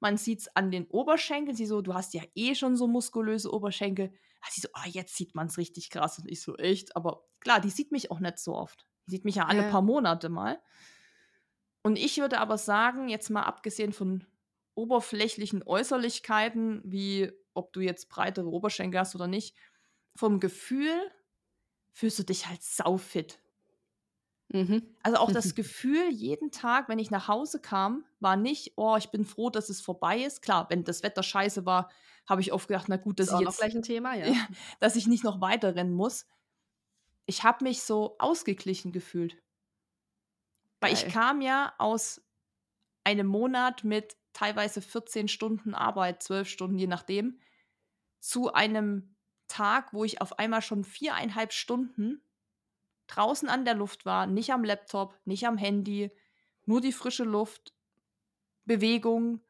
man sieht es an den Oberschenkeln. Sie so, du hast ja eh schon so muskulöse Oberschenkel. Also sie so, ah, jetzt sieht man es richtig krass. Und ich so, echt? Aber klar, die sieht mich auch nicht so oft. Die sieht mich ja alle ja. paar Monate mal. Und ich würde aber sagen, jetzt mal abgesehen von oberflächlichen Äußerlichkeiten, wie ob du jetzt breitere Oberschenkel hast oder nicht, vom Gefühl fühlst du dich halt saufit. Mhm. Also auch das Gefühl, jeden Tag, wenn ich nach Hause kam, war nicht, oh, ich bin froh, dass es vorbei ist. Klar, wenn das Wetter scheiße war, habe ich oft gedacht, na gut, dass ist ich jetzt gleich ein Thema, ja. ja. dass ich nicht noch weiter rennen muss. Ich habe mich so ausgeglichen gefühlt. Weil Geil. ich kam ja aus einem Monat mit teilweise 14 Stunden Arbeit, 12 Stunden, je nachdem, zu einem Tag, wo ich auf einmal schon viereinhalb Stunden draußen an der Luft war, nicht am Laptop, nicht am Handy, nur die frische Luft, Bewegung.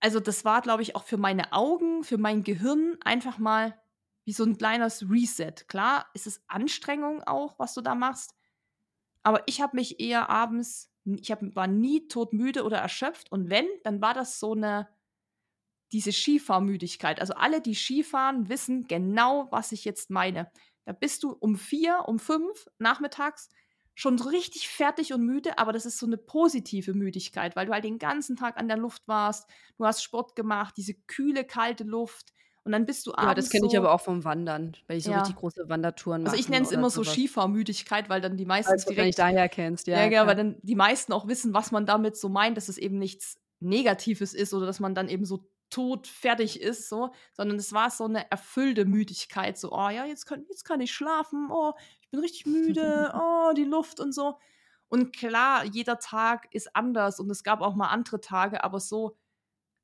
Also das war, glaube ich, auch für meine Augen, für mein Gehirn einfach mal wie so ein kleines Reset. Klar, ist es Anstrengung auch, was du da machst, aber ich habe mich eher abends ich hab, war nie todmüde oder erschöpft. Und wenn, dann war das so eine, diese Skifahrmüdigkeit. Also alle, die Skifahren, wissen genau, was ich jetzt meine. Da bist du um vier, um fünf nachmittags schon so richtig fertig und müde, aber das ist so eine positive Müdigkeit, weil du halt den ganzen Tag an der Luft warst, du hast Sport gemacht, diese kühle, kalte Luft, und dann bist du abends. Ja, das kenne ich aber auch vom Wandern, weil ich so ja. richtig große Wandertouren mache. Also ich nenne es immer so Skifahrmüdigkeit, weil dann die meisten also, direkt. Wenn ich daher kennst, ja. Ja, ja, weil dann die meisten auch wissen, was man damit so meint, dass es eben nichts Negatives ist oder dass man dann eben so tot fertig ist, so, sondern es war so eine erfüllte Müdigkeit, so, oh ja, jetzt kann, jetzt kann ich schlafen, oh, ich bin richtig müde, oh, die Luft und so. Und klar, jeder Tag ist anders und es gab auch mal andere Tage, aber so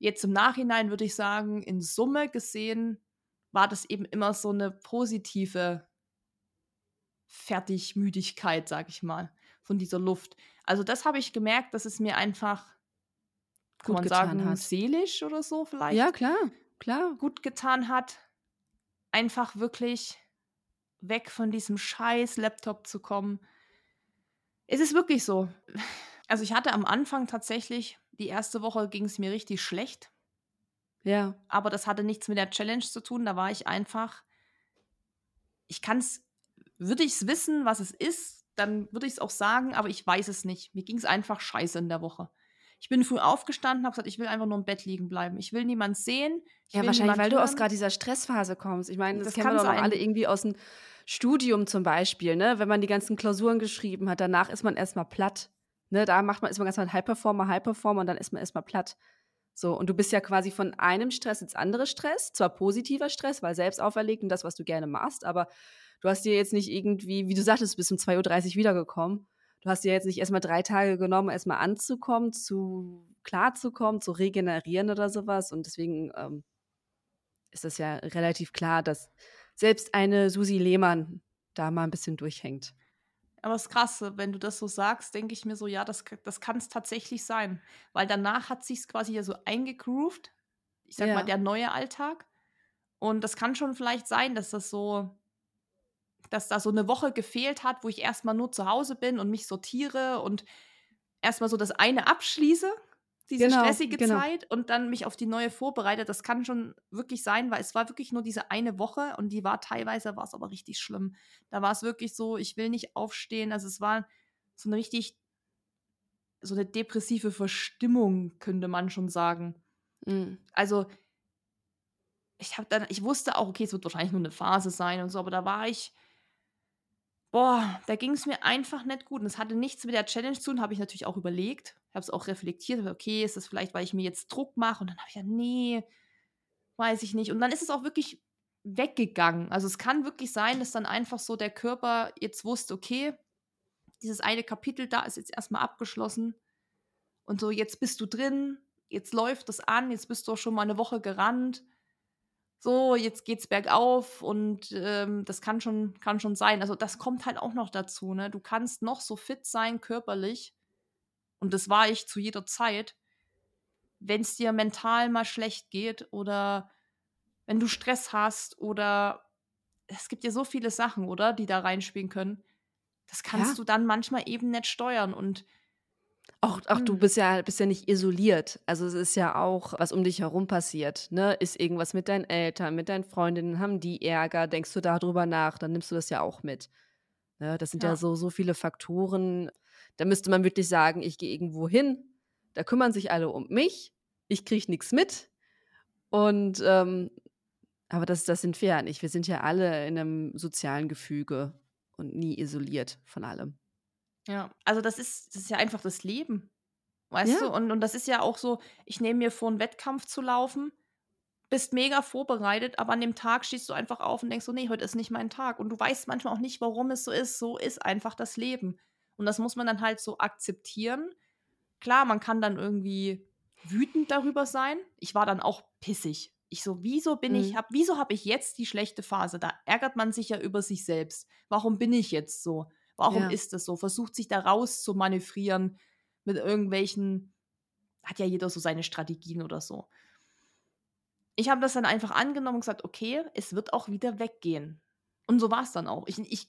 Jetzt im Nachhinein würde ich sagen, in Summe gesehen war das eben immer so eine positive Fertigmüdigkeit, sag ich mal, von dieser Luft. Also das habe ich gemerkt, dass es mir einfach, kann gut man sagen, hat. seelisch oder so vielleicht. Ja, klar, klar. Gut getan hat, einfach wirklich weg von diesem scheiß Laptop zu kommen. Es ist wirklich so. Also ich hatte am Anfang tatsächlich die erste Woche ging es mir richtig schlecht. Ja. Aber das hatte nichts mit der Challenge zu tun. Da war ich einfach. Ich kann es, würde ich es wissen, was es ist, dann würde ich es auch sagen, aber ich weiß es nicht. Mir ging es einfach scheiße in der Woche. Ich bin früh aufgestanden, habe gesagt, ich will einfach nur im Bett liegen bleiben. Ich will niemand sehen. ja, wahrscheinlich, weil hören. du aus gerade dieser Stressphase kommst. Ich meine, das, das kennen wir doch alle irgendwie aus dem Studium zum Beispiel, ne? Wenn man die ganzen Klausuren geschrieben hat, danach ist man erstmal platt. Ne, da macht man, ist man ganz mal High Performer, High Performer und dann ist man erstmal platt. So, und du bist ja quasi von einem Stress ins andere Stress, zwar positiver Stress, weil selbst auferlegt und das, was du gerne machst, aber du hast dir jetzt nicht irgendwie, wie du sagtest, bis um 2.30 Uhr wiedergekommen. Du hast dir jetzt nicht erstmal drei Tage genommen, erstmal anzukommen, zu klarzukommen, zu regenerieren oder sowas. Und deswegen ähm, ist es ja relativ klar, dass selbst eine Susi Lehmann da mal ein bisschen durchhängt. Aber es ist krass, wenn du das so sagst, denke ich mir so, ja, das, das kann es tatsächlich sein. Weil danach hat sich quasi ja so eingegroovt. Ich sag mal, Ja. der neue Alltag. Und das kann schon vielleicht sein, dass das so, dass da so eine Woche gefehlt hat, wo ich erstmal nur zu Hause bin und mich sortiere und erstmal so das eine abschließe, diese Genau, stressige genau. Zeit, und dann mich auf die neue vorbereite. Das kann schon wirklich sein, weil es war wirklich nur diese eine Woche und die war teilweise, war es aber richtig schlimm. Da war es wirklich so, ich will nicht aufstehen. Also es war so eine richtig, so eine depressive Verstimmung, könnte man schon sagen. Mhm. Also ich habe dann, ich wusste auch, okay, es wird wahrscheinlich nur eine Phase sein und so, aber da war ich, boah, da ging es mir einfach nicht gut. Und es hatte nichts mit der Challenge zu tun, habe ich natürlich auch überlegt. Habe es auch reflektiert, okay, ist das vielleicht, weil ich mir jetzt Druck mache? Und dann habe ich ja, nee, weiß ich nicht. Und dann ist es auch wirklich weggegangen. Also es kann wirklich sein, dass dann einfach so der Körper jetzt wusste, okay, dieses eine Kapitel da ist jetzt erstmal abgeschlossen. Und so, jetzt bist du drin, jetzt läuft das an, jetzt bist du auch schon mal eine Woche gerannt. So, jetzt geht's bergauf und ähm, das kann schon, kann schon sein. Also, das kommt halt auch noch dazu, ne? Du kannst noch so fit sein körperlich, und das war ich zu jeder Zeit, wenn es dir mental mal schlecht geht oder wenn du Stress hast oder es gibt ja so viele Sachen, oder, die da reinspielen können. Das kannst Ja. du dann manchmal eben nicht steuern und Auch, auch du Mhm. bist ja, bist ja nicht isoliert. Also es ist ja auch, was um dich herum passiert. Ne? Ist irgendwas mit deinen Eltern, mit deinen Freundinnen, haben die Ärger, denkst du darüber nach, dann nimmst du das ja auch mit. Ne? Das sind ja. Ja. so, so viele Faktoren. Da müsste man wirklich sagen, ich gehe irgendwo hin, da kümmern sich alle um mich, ich kriege nichts mit. Und ähm, aber das, das sind wir ja nicht. Wir sind ja alle in einem sozialen Gefüge und nie isoliert von allem. Ja, also das ist, das ist ja einfach das Leben. Weißt Ja. du? Und, und das ist ja auch so, ich nehme mir vor, einen Wettkampf zu laufen, bist mega vorbereitet, aber an dem Tag stehst du einfach auf und denkst so, nee, heute ist nicht mein Tag. Und du weißt manchmal auch nicht, warum es so ist. So ist einfach das Leben. Und das muss man dann halt so akzeptieren. Klar, man kann dann irgendwie wütend darüber sein. Ich war dann auch pissig. Ich so, wieso bin ich, Mhm. hab, wieso habe ich jetzt die schlechte Phase? Da ärgert man sich ja über sich selbst. Warum bin ich jetzt so? Warum Ja. ist es so? Versucht sich da raus zu manövrieren mit irgendwelchen, hat ja jeder so seine Strategien oder so. Ich habe das dann einfach angenommen und gesagt, okay, es wird auch wieder weggehen. Und so war es dann auch. Ich, ich,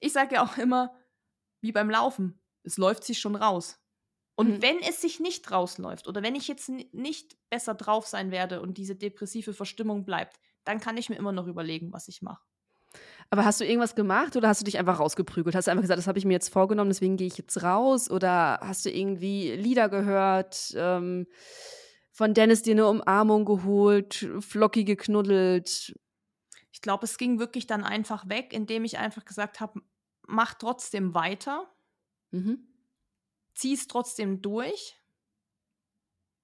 ich sage ja auch immer, wie beim Laufen, es läuft sich schon raus. Und Mhm. wenn es sich nicht rausläuft oder wenn ich jetzt nicht besser drauf sein werde und diese depressive Verstimmung bleibt, dann kann ich mir immer noch überlegen, was ich mache. Aber hast du irgendwas gemacht oder hast du dich einfach rausgeprügelt? Hast du einfach gesagt, das habe ich mir jetzt vorgenommen, deswegen gehe ich jetzt raus? Oder hast du irgendwie Lieder gehört, ähm, von Dennis dir eine Umarmung geholt, Flocki geknuddelt? Ich glaube, es ging wirklich dann einfach weg, indem ich einfach gesagt habe, mach trotzdem weiter, Mhm. zieh es trotzdem durch.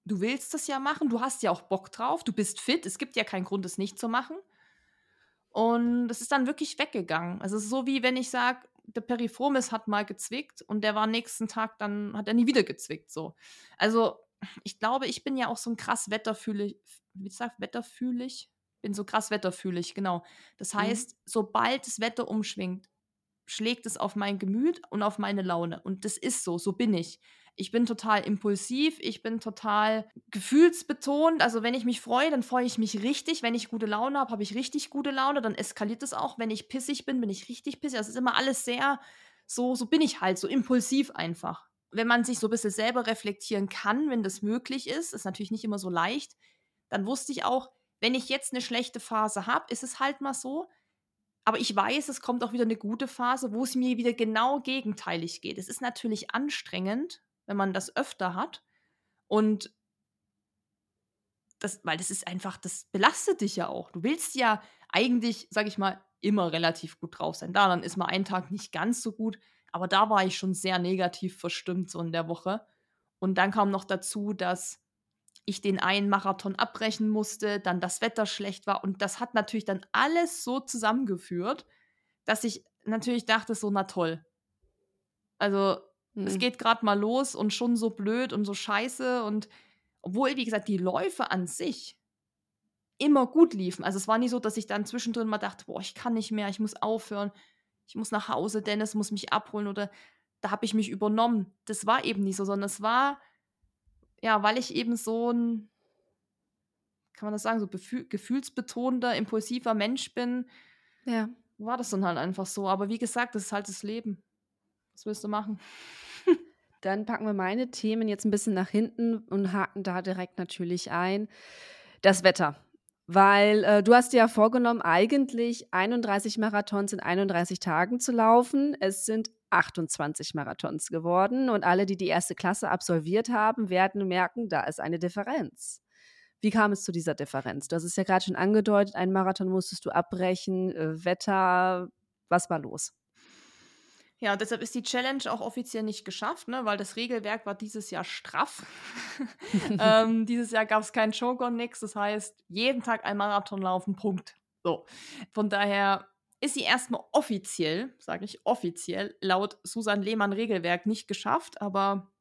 Du willst das ja machen, du hast ja auch Bock drauf, du bist fit, es gibt ja keinen Grund, es nicht zu machen. Und es ist dann wirklich weggegangen. Also es ist so wie wenn ich sage, der Periformis hat mal gezwickt und der war nächsten Tag, dann hat er nie wieder gezwickt. So. Also ich glaube, ich bin ja auch so ein krass wetterfühlig, wie sagt wetterfühlig? Bin so krass wetterfühlig, genau. Das Mhm. heißt, sobald das Wetter umschwingt, schlägt es auf mein Gemüt und auf meine Laune. Und das ist so, so bin ich. Ich bin total impulsiv, ich bin total gefühlsbetont. Also wenn ich mich freue, dann freue ich mich richtig. Wenn ich gute Laune habe, habe ich richtig gute Laune. Dann eskaliert es auch. Wenn ich pissig bin, bin ich richtig pissig. Das ist immer alles sehr, so, so bin ich halt, so impulsiv einfach. Wenn man sich so ein bisschen selber reflektieren kann, wenn das möglich ist, ist natürlich nicht immer so leicht, dann wusste ich auch, wenn ich jetzt eine schlechte Phase habe, ist es halt mal so. Aber ich weiß, es kommt auch wieder eine gute Phase, wo es mir wieder genau gegenteilig geht. Es ist natürlich anstrengend, wenn man das öfter hat. Und das, weil das ist einfach, das belastet dich ja auch. Du willst ja eigentlich, sag ich mal, immer relativ gut drauf sein. Da, dann ist mal ein Tag nicht ganz so gut, aber da war ich schon sehr negativ verstimmt so in der Woche. Und dann kam noch dazu, dass ich den einen Marathon abbrechen musste, dann das Wetter schlecht war und das hat natürlich dann alles so zusammengeführt, dass ich natürlich dachte so, na toll. Also es Mhm. geht gerade mal los und schon so blöd und so scheiße und obwohl, wie gesagt, die Läufe an sich immer gut liefen. Also es war nie so, dass ich dann zwischendrin mal dachte, boah, ich kann nicht mehr, ich muss aufhören. ich muss nach Hause, Dennis muss mich abholen oder da habe ich mich übernommen. Das war eben nicht so, sondern es war, ja, weil ich eben so ein, kann man das sagen, so gefühlsbetonter, impulsiver Mensch bin, ja. war das dann halt einfach so. Aber wie gesagt, das ist halt das Leben. Was willst du machen? Dann packen wir meine Themen jetzt ein bisschen nach hinten und haken da direkt natürlich ein. Das Wetter. Weil äh, du hast dir ja vorgenommen, eigentlich 31 Marathons in 31 Tagen zu laufen. Es sind 28 Marathons geworden und alle, die die erste Klasse absolviert haben, werden merken, da ist eine Differenz. Wie kam es zu dieser Differenz? Du hast es ja gerade schon angedeutet, einen Marathon musstest du abbrechen, äh, Wetter, was war los? Ja, deshalb ist die Challenge auch offiziell nicht geschafft, ne, weil das Regelwerk war dieses Jahr straff. ähm, dieses Jahr gab es keinen Shogun, nix. Das heißt, jeden Tag ein Marathon laufen, Punkt. So. Von daher ist sie erstmal offiziell, sage ich offiziell, laut Susan Lehmann Regelwerk nicht geschafft, aber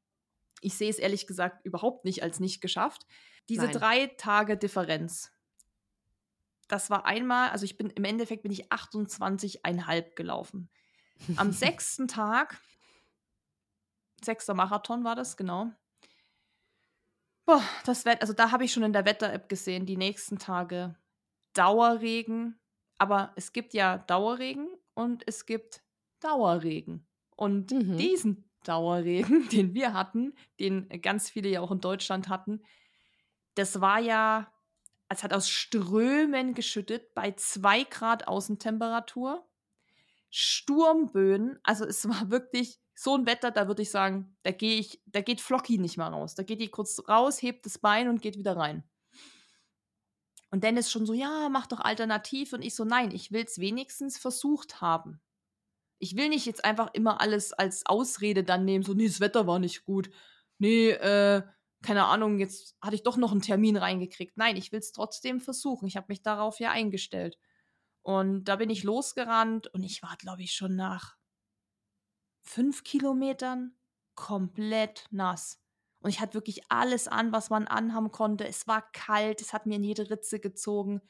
ich sehe es ehrlich gesagt überhaupt nicht als nicht geschafft. Diese Nein. drei Tage Differenz. Das war einmal, also ich bin im Endeffekt bin ich 28,5 gelaufen. Am sechsten Tag, sechster Marathon war das, genau. Boah, das Wetter, also da habe ich schon in der Wetter-App gesehen, die nächsten Tage Dauerregen. Aber es gibt ja Dauerregen und es gibt Dauerregen. Und mhm. diesen Dauerregen, den wir hatten, den ganz viele ja auch in Deutschland hatten, das war ja, es hat aus Strömen geschüttet bei zwei Grad Außentemperatur. Sturmböen. Also es war wirklich so ein Wetter, da würde ich sagen, da gehe ich, da geht Flocky nicht mal raus. Da geht die kurz raus, hebt das Bein und geht wieder rein. Und Dennis schon so, ja, mach doch alternativ. Und ich so, nein, ich will es wenigstens versucht haben. Ich will nicht jetzt einfach immer alles als Ausrede dann nehmen, so, nee, das Wetter war nicht gut. Nee, äh, keine Ahnung, jetzt hatte ich doch noch einen Termin reingekriegt. Nein, ich will es trotzdem versuchen. Ich habe mich darauf ja eingestellt. Und da bin ich losgerannt und ich war, glaube ich, schon nach fünf Kilometern komplett nass. Und ich hatte wirklich alles an, was man anhaben konnte. Es war kalt, es hat mir in jede Ritze gezogen.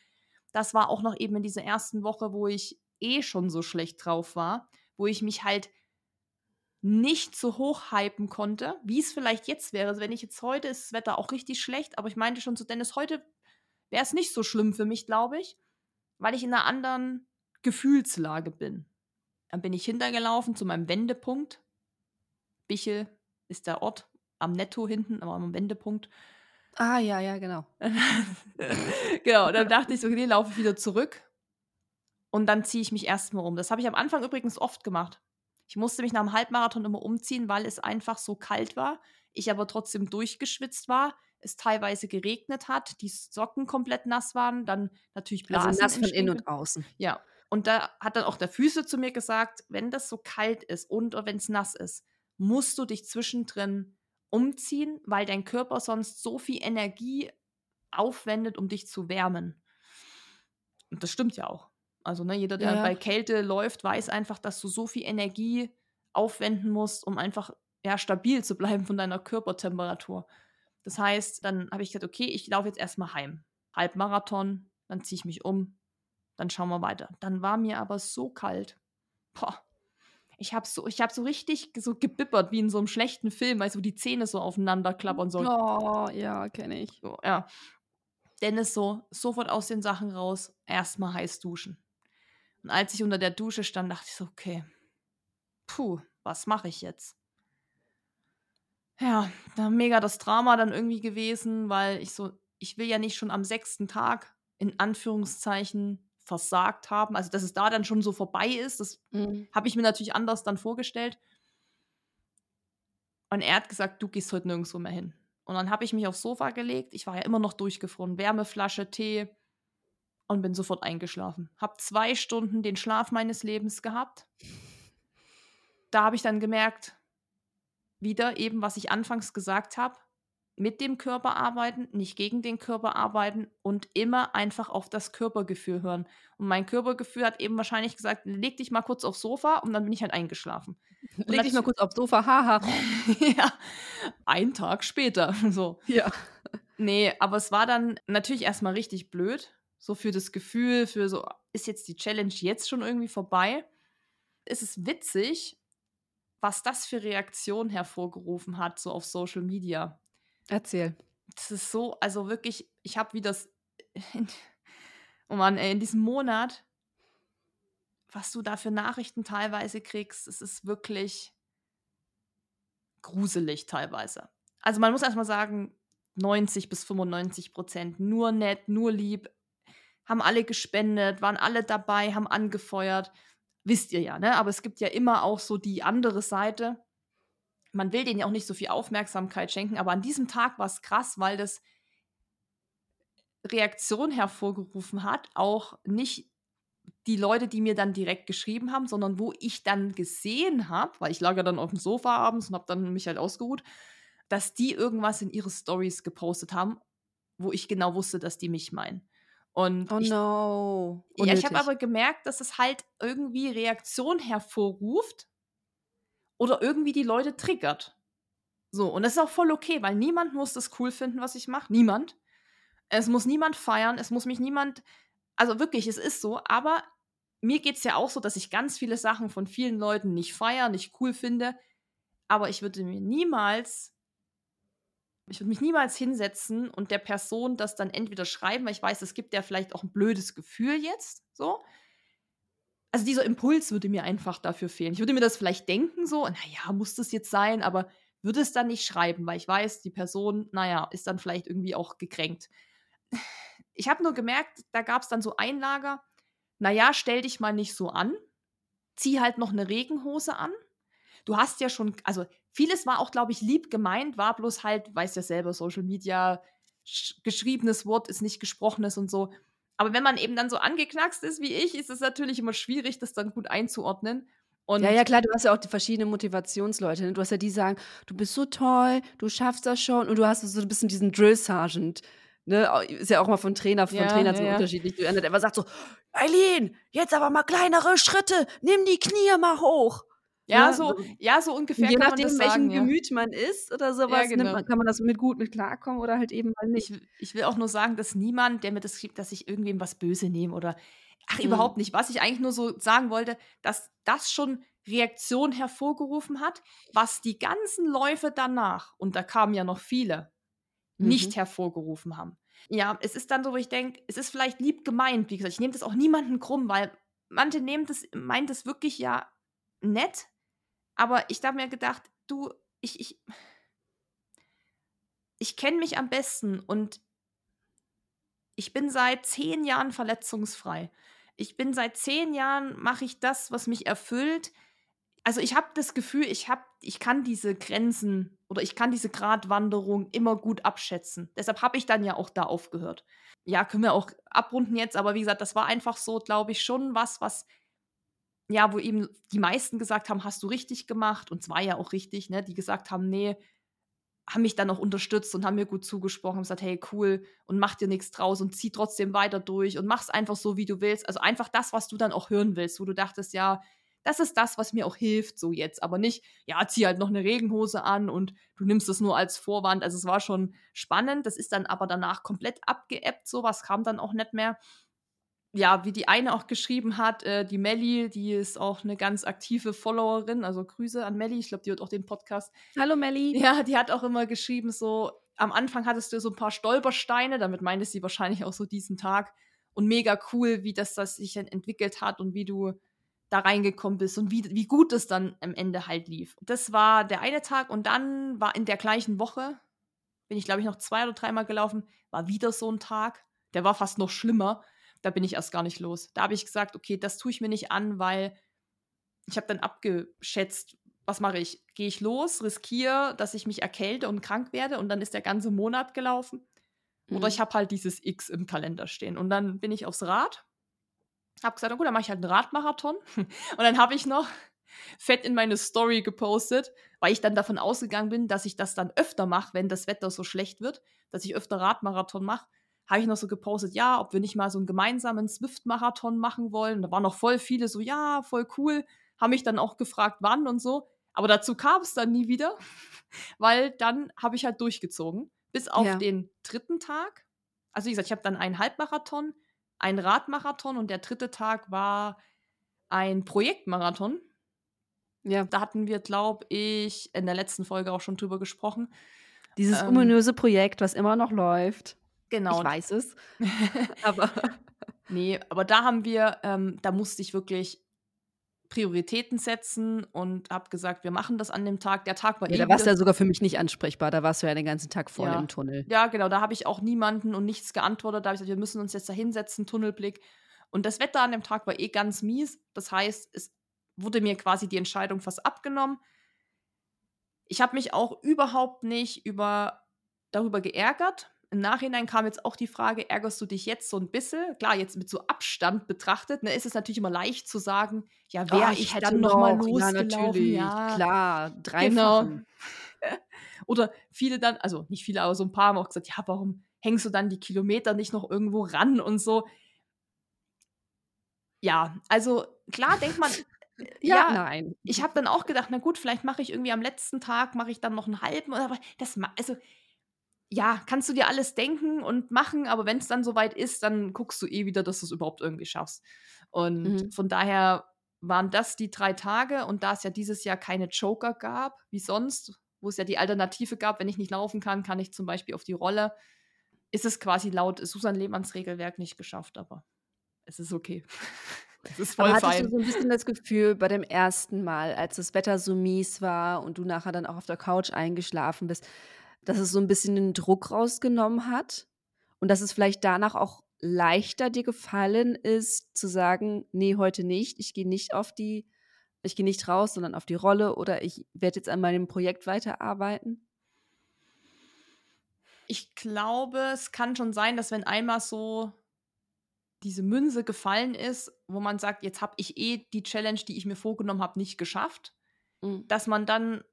Das war auch noch eben in dieser ersten Woche, wo ich eh schon so schlecht drauf war, wo ich mich halt nicht so hoch hypen konnte, wie es vielleicht jetzt wäre. Also wenn ich jetzt heute ist das Wetter auch richtig schlecht, aber ich meinte schon zu Dennis, heute wäre es nicht so schlimm für mich, glaube ich weil ich in einer anderen Gefühlslage bin. Dann bin ich hintergelaufen zu meinem Wendepunkt. Bichel ist der Ort am Netto hinten, aber am Wendepunkt. Ah, ja, ja, genau. genau, dann dachte ich so, okay, laufe ich wieder zurück und dann ziehe ich mich erstmal um. Das habe ich am Anfang übrigens oft gemacht. Ich musste mich nach dem Halbmarathon immer umziehen, weil es einfach so kalt war. Ich aber trotzdem durchgeschwitzt war es teilweise geregnet hat, die Socken komplett nass waren, dann natürlich Blasen. Also nass von innen und außen. Ja. Und da hat dann auch der Füße zu mir gesagt, wenn das so kalt ist und wenn es nass ist, musst du dich zwischendrin umziehen, weil dein Körper sonst so viel Energie aufwendet, um dich zu wärmen. Und das stimmt ja auch. Also ne, jeder, der ja. bei Kälte läuft, weiß einfach, dass du so viel Energie aufwenden musst, um einfach ja, stabil zu bleiben von deiner Körpertemperatur. Das heißt, dann habe ich gesagt, okay, ich laufe jetzt erstmal heim. Halbmarathon, dann ziehe ich mich um, dann schauen wir weiter. Dann war mir aber so kalt. Boah. Ich habe so, hab so richtig so gebippert, wie in so einem schlechten Film, weil so die Zähne so aufeinander klappern sollen. Oh, ja, kenne ich. So, ja. Dennis so, sofort aus den Sachen raus, erstmal heiß duschen. Und als ich unter der Dusche stand, dachte ich so, okay, puh, was mache ich jetzt? Ja, da mega das Drama dann irgendwie gewesen, weil ich so ich will ja nicht schon am sechsten Tag in Anführungszeichen versagt haben. Also, dass es da dann schon so vorbei ist, das Mhm. habe ich mir natürlich anders dann vorgestellt. Und er hat gesagt: „Du gehst heute nirgendswo mehr hin.“ Und dann habe ich mich aufs Sofa gelegt. Ich war ja immer noch durchgefroren. Wärmeflasche, Tee und bin sofort eingeschlafen. Habe zwei Stunden den Schlaf meines Lebens gehabt. Da habe ich dann gemerkt wieder eben, was ich anfangs gesagt habe, mit dem Körper arbeiten, nicht gegen den Körper arbeiten und immer einfach auf das Körpergefühl hören. Und mein Körpergefühl hat eben wahrscheinlich gesagt, leg dich mal kurz aufs Sofa und dann bin ich halt eingeschlafen. leg dich mal kurz aufs Sofa, haha. ja, ein Tag später. So. Ja. Nee, aber es war dann natürlich erstmal richtig blöd. So für das Gefühl, für so, ist jetzt die Challenge jetzt schon irgendwie vorbei? es ist witzig, was das für Reaktionen hervorgerufen hat, so auf Social Media. Erzähl. Das ist so, also wirklich, ich habe wie das, in, oh Mann, ey, in diesem Monat, was du da für Nachrichten teilweise kriegst, es ist wirklich gruselig teilweise. Also man muss erstmal sagen, 90 bis 95 Prozent nur nett, nur lieb, haben alle gespendet, waren alle dabei, haben angefeuert. Wisst ihr ja, ne? Aber es gibt ja immer auch so die andere Seite. Man will denen ja auch nicht so viel Aufmerksamkeit schenken, aber an diesem Tag war es krass, weil das Reaktion hervorgerufen hat, auch nicht die Leute, die mir dann direkt geschrieben haben, sondern wo ich dann gesehen habe, weil ich lag ja dann auf dem Sofa abends und habe dann mich halt ausgeruht, dass die irgendwas in ihre Stories gepostet haben, wo ich genau wusste, dass die mich meinen. Und oh ich, no. Ja, ich habe aber gemerkt, dass es halt irgendwie Reaktion hervorruft oder irgendwie die Leute triggert. So, und das ist auch voll okay, weil niemand muss das cool finden, was ich mache. Niemand. Es muss niemand feiern, es muss mich niemand. Also wirklich, es ist so, aber mir geht es ja auch so, dass ich ganz viele Sachen von vielen Leuten nicht feiere, nicht cool finde. Aber ich würde mir niemals ich würde mich niemals hinsetzen und der Person das dann entweder schreiben, weil ich weiß, es gibt ja vielleicht auch ein blödes Gefühl jetzt, so. Also dieser Impuls würde mir einfach dafür fehlen. Ich würde mir das vielleicht denken, so, naja, muss das jetzt sein, aber würde es dann nicht schreiben, weil ich weiß, die Person, naja, ist dann vielleicht irgendwie auch gekränkt. Ich habe nur gemerkt, da gab es dann so Einlager, naja, stell dich mal nicht so an, zieh halt noch eine Regenhose an. Du hast ja schon, also Vieles war auch, glaube ich, lieb gemeint, war bloß halt, weiß ja selber, Social Media, geschriebenes Wort ist nicht gesprochenes und so. Aber wenn man eben dann so angeknackst ist wie ich, ist es natürlich immer schwierig, das dann gut einzuordnen. Und ja, ja, klar, du hast ja auch die verschiedenen Motivationsleute. Ne? Du hast ja die, die sagen, du bist so toll, du schaffst das schon. Und du hast so ein bisschen diesen Drill Sergeant. Ne? Ist ja auch mal von Trainer, von ja, Trainer ja, zu ja. unterschiedlich. Du einer sagt so, Eileen, jetzt aber mal kleinere Schritte, nimm die Knie mal hoch. Ja, ne? so, ja, so ungefähr. Je nachdem, in welchem ja. Gemüt man ist oder sowas, ja, genau. man, kann man das mit gut mit klarkommen oder halt eben mal nicht. Ich, ich, will auch nur sagen, dass niemand, der mir das schrieb, dass ich irgendwem was böse nehme oder ach, mhm. überhaupt nicht. Was ich eigentlich nur so sagen wollte, dass das schon Reaktion hervorgerufen hat, was die ganzen Läufe danach, und da kamen ja noch viele, mhm. nicht hervorgerufen haben. Ja, es ist dann so, wo ich denke, es ist vielleicht lieb gemeint, wie gesagt, ich nehme das auch niemanden krumm, weil manche nehmen das, meint das wirklich ja nett, aber ich habe mir gedacht, du, ich, ich, ich kenne mich am besten und ich bin seit zehn Jahren verletzungsfrei. Ich bin seit zehn Jahren, mache ich das, was mich erfüllt. Also ich habe das Gefühl, ich, hab, ich kann diese Grenzen oder ich kann diese Gratwanderung immer gut abschätzen. Deshalb habe ich dann ja auch da aufgehört. Ja, können wir auch abrunden jetzt, aber wie gesagt, das war einfach so, glaube ich, schon was, was ja, wo eben die meisten gesagt haben, hast du richtig gemacht und zwar ja auch richtig, ne, die gesagt haben, nee, haben mich dann auch unterstützt und haben mir gut zugesprochen, haben gesagt, hey, cool und mach dir nichts draus und zieh trotzdem weiter durch und mach's einfach so, wie du willst. Also einfach das, was du dann auch hören willst, wo du dachtest, ja, das ist das, was mir auch hilft, so jetzt. Aber nicht, ja, zieh halt noch eine Regenhose an und du nimmst das nur als Vorwand. Also es war schon spannend. Das ist dann aber danach komplett abgeebbt. Sowas kam dann auch nicht mehr ja, wie die eine auch geschrieben hat, äh, die Melli, die ist auch eine ganz aktive Followerin, also Grüße an Melli, ich glaube, die hört auch den Podcast. Hallo Melli. Ja, die hat auch immer geschrieben, so, am Anfang hattest du so ein paar Stolpersteine, damit meinte sie wahrscheinlich auch so diesen Tag. Und mega cool, wie das, das sich entwickelt hat und wie du da reingekommen bist und wie, wie gut es dann am Ende halt lief. Das war der eine Tag und dann war in der gleichen Woche, bin ich glaube ich noch zwei oder dreimal gelaufen, war wieder so ein Tag. Der war fast noch schlimmer da bin ich erst gar nicht los. Da habe ich gesagt, okay, das tue ich mir nicht an, weil ich habe dann abgeschätzt, was mache ich? Gehe ich los, riskiere, dass ich mich erkälte und krank werde und dann ist der ganze Monat gelaufen? Mhm. Oder ich habe halt dieses X im Kalender stehen. Und dann bin ich aufs Rad, habe gesagt, na gut, dann mache ich halt einen Radmarathon. und dann habe ich noch fett in meine Story gepostet, weil ich dann davon ausgegangen bin, dass ich das dann öfter mache, wenn das Wetter so schlecht wird, dass ich öfter Radmarathon mache habe ich noch so gepostet, ja, ob wir nicht mal so einen gemeinsamen Swift-Marathon machen wollen. Und da waren noch voll viele so, ja, voll cool. Haben mich dann auch gefragt, wann und so. Aber dazu kam es dann nie wieder, weil dann habe ich halt durchgezogen. Bis auf ja. den dritten Tag. Also, wie gesagt, ich habe dann einen Halbmarathon, einen Radmarathon und der dritte Tag war ein Projektmarathon. Ja. Da hatten wir, glaube ich, in der letzten Folge auch schon drüber gesprochen. Dieses ähm, ominöse Projekt, was immer noch läuft. Genau. Ich weiß es. aber. Nee, aber da haben wir, ähm, da musste ich wirklich Prioritäten setzen und habe gesagt, wir machen das an dem Tag. Der Tag war ja, eh da warst du ja sogar für mich nicht ansprechbar. Da warst du ja den ganzen Tag vorne ja. im Tunnel. Ja, genau. Da habe ich auch niemanden und nichts geantwortet. Da habe ich gesagt, wir müssen uns jetzt da hinsetzen, Tunnelblick. Und das Wetter an dem Tag war eh ganz mies. Das heißt, es wurde mir quasi die Entscheidung fast abgenommen. Ich habe mich auch überhaupt nicht über, darüber geärgert, im Nachhinein kam jetzt auch die Frage, ärgerst du dich jetzt so ein bisschen? Klar, jetzt mit so Abstand betrachtet, ne, ist es natürlich immer leicht zu sagen, ja, wäre oh, ich, ich dann noch mal losgelaufen. Ja, natürlich, ja. klar, dreifach. Genau. Oder viele dann, also nicht viele, aber so ein paar haben auch gesagt, ja, warum hängst du dann die Kilometer nicht noch irgendwo ran und so? Ja, also klar denkt man, ja, ja, nein. Ich habe dann auch gedacht, na gut, vielleicht mache ich irgendwie am letzten Tag, mache ich dann noch einen halben, aber das, also ja, kannst du dir alles denken und machen, aber wenn es dann soweit ist, dann guckst du eh wieder, dass du es überhaupt irgendwie schaffst. Und mhm. von daher waren das die drei Tage und da es ja dieses Jahr keine Joker gab, wie sonst, wo es ja die Alternative gab, wenn ich nicht laufen kann, kann ich zum Beispiel auf die Rolle, ist es quasi laut Susan Lehmanns Regelwerk nicht geschafft, aber es ist okay. Es ist voll aber hattest fein. du so ein bisschen das Gefühl bei dem ersten Mal, als das Wetter so mies war und du nachher dann auch auf der Couch eingeschlafen bist, dass es so ein bisschen den Druck rausgenommen hat und dass es vielleicht danach auch leichter dir gefallen ist, zu sagen, nee, heute nicht, ich gehe nicht auf die, ich gehe nicht raus, sondern auf die Rolle oder ich werde jetzt an meinem Projekt weiterarbeiten? Ich glaube, es kann schon sein, dass wenn einmal so diese Münze gefallen ist, wo man sagt, jetzt habe ich eh die Challenge, die ich mir vorgenommen habe, nicht geschafft, mhm. dass man dann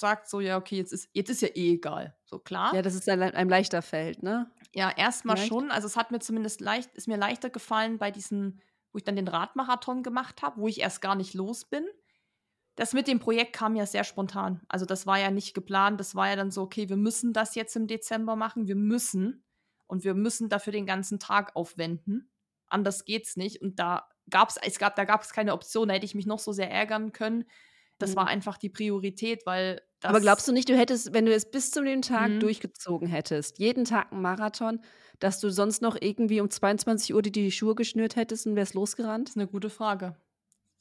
sagt so, ja, okay, jetzt ist, jetzt ist ja eh egal. So klar. Ja, dass es einem leichter fällt, ne? Ja, erstmal schon. Also es hat mir zumindest leicht, ist mir leichter gefallen bei diesen, wo ich dann den Radmarathon gemacht habe, wo ich erst gar nicht los bin. Das mit dem Projekt kam ja sehr spontan. Also das war ja nicht geplant. Das war ja dann so, okay, wir müssen das jetzt im Dezember machen. Wir müssen. Und wir müssen dafür den ganzen Tag aufwenden. Anders geht's nicht. Und da gab es, es gab, da gab es keine Option. Da hätte ich mich noch so sehr ärgern können. Das mhm. war einfach die Priorität, weil Aber glaubst du nicht, du hättest, wenn du es bis zu dem Tag mhm. durchgezogen hättest, jeden Tag einen Marathon, dass du sonst noch irgendwie um 22 Uhr die, die Schuhe geschnürt hättest und wärst losgerannt? Das ist eine gute Frage.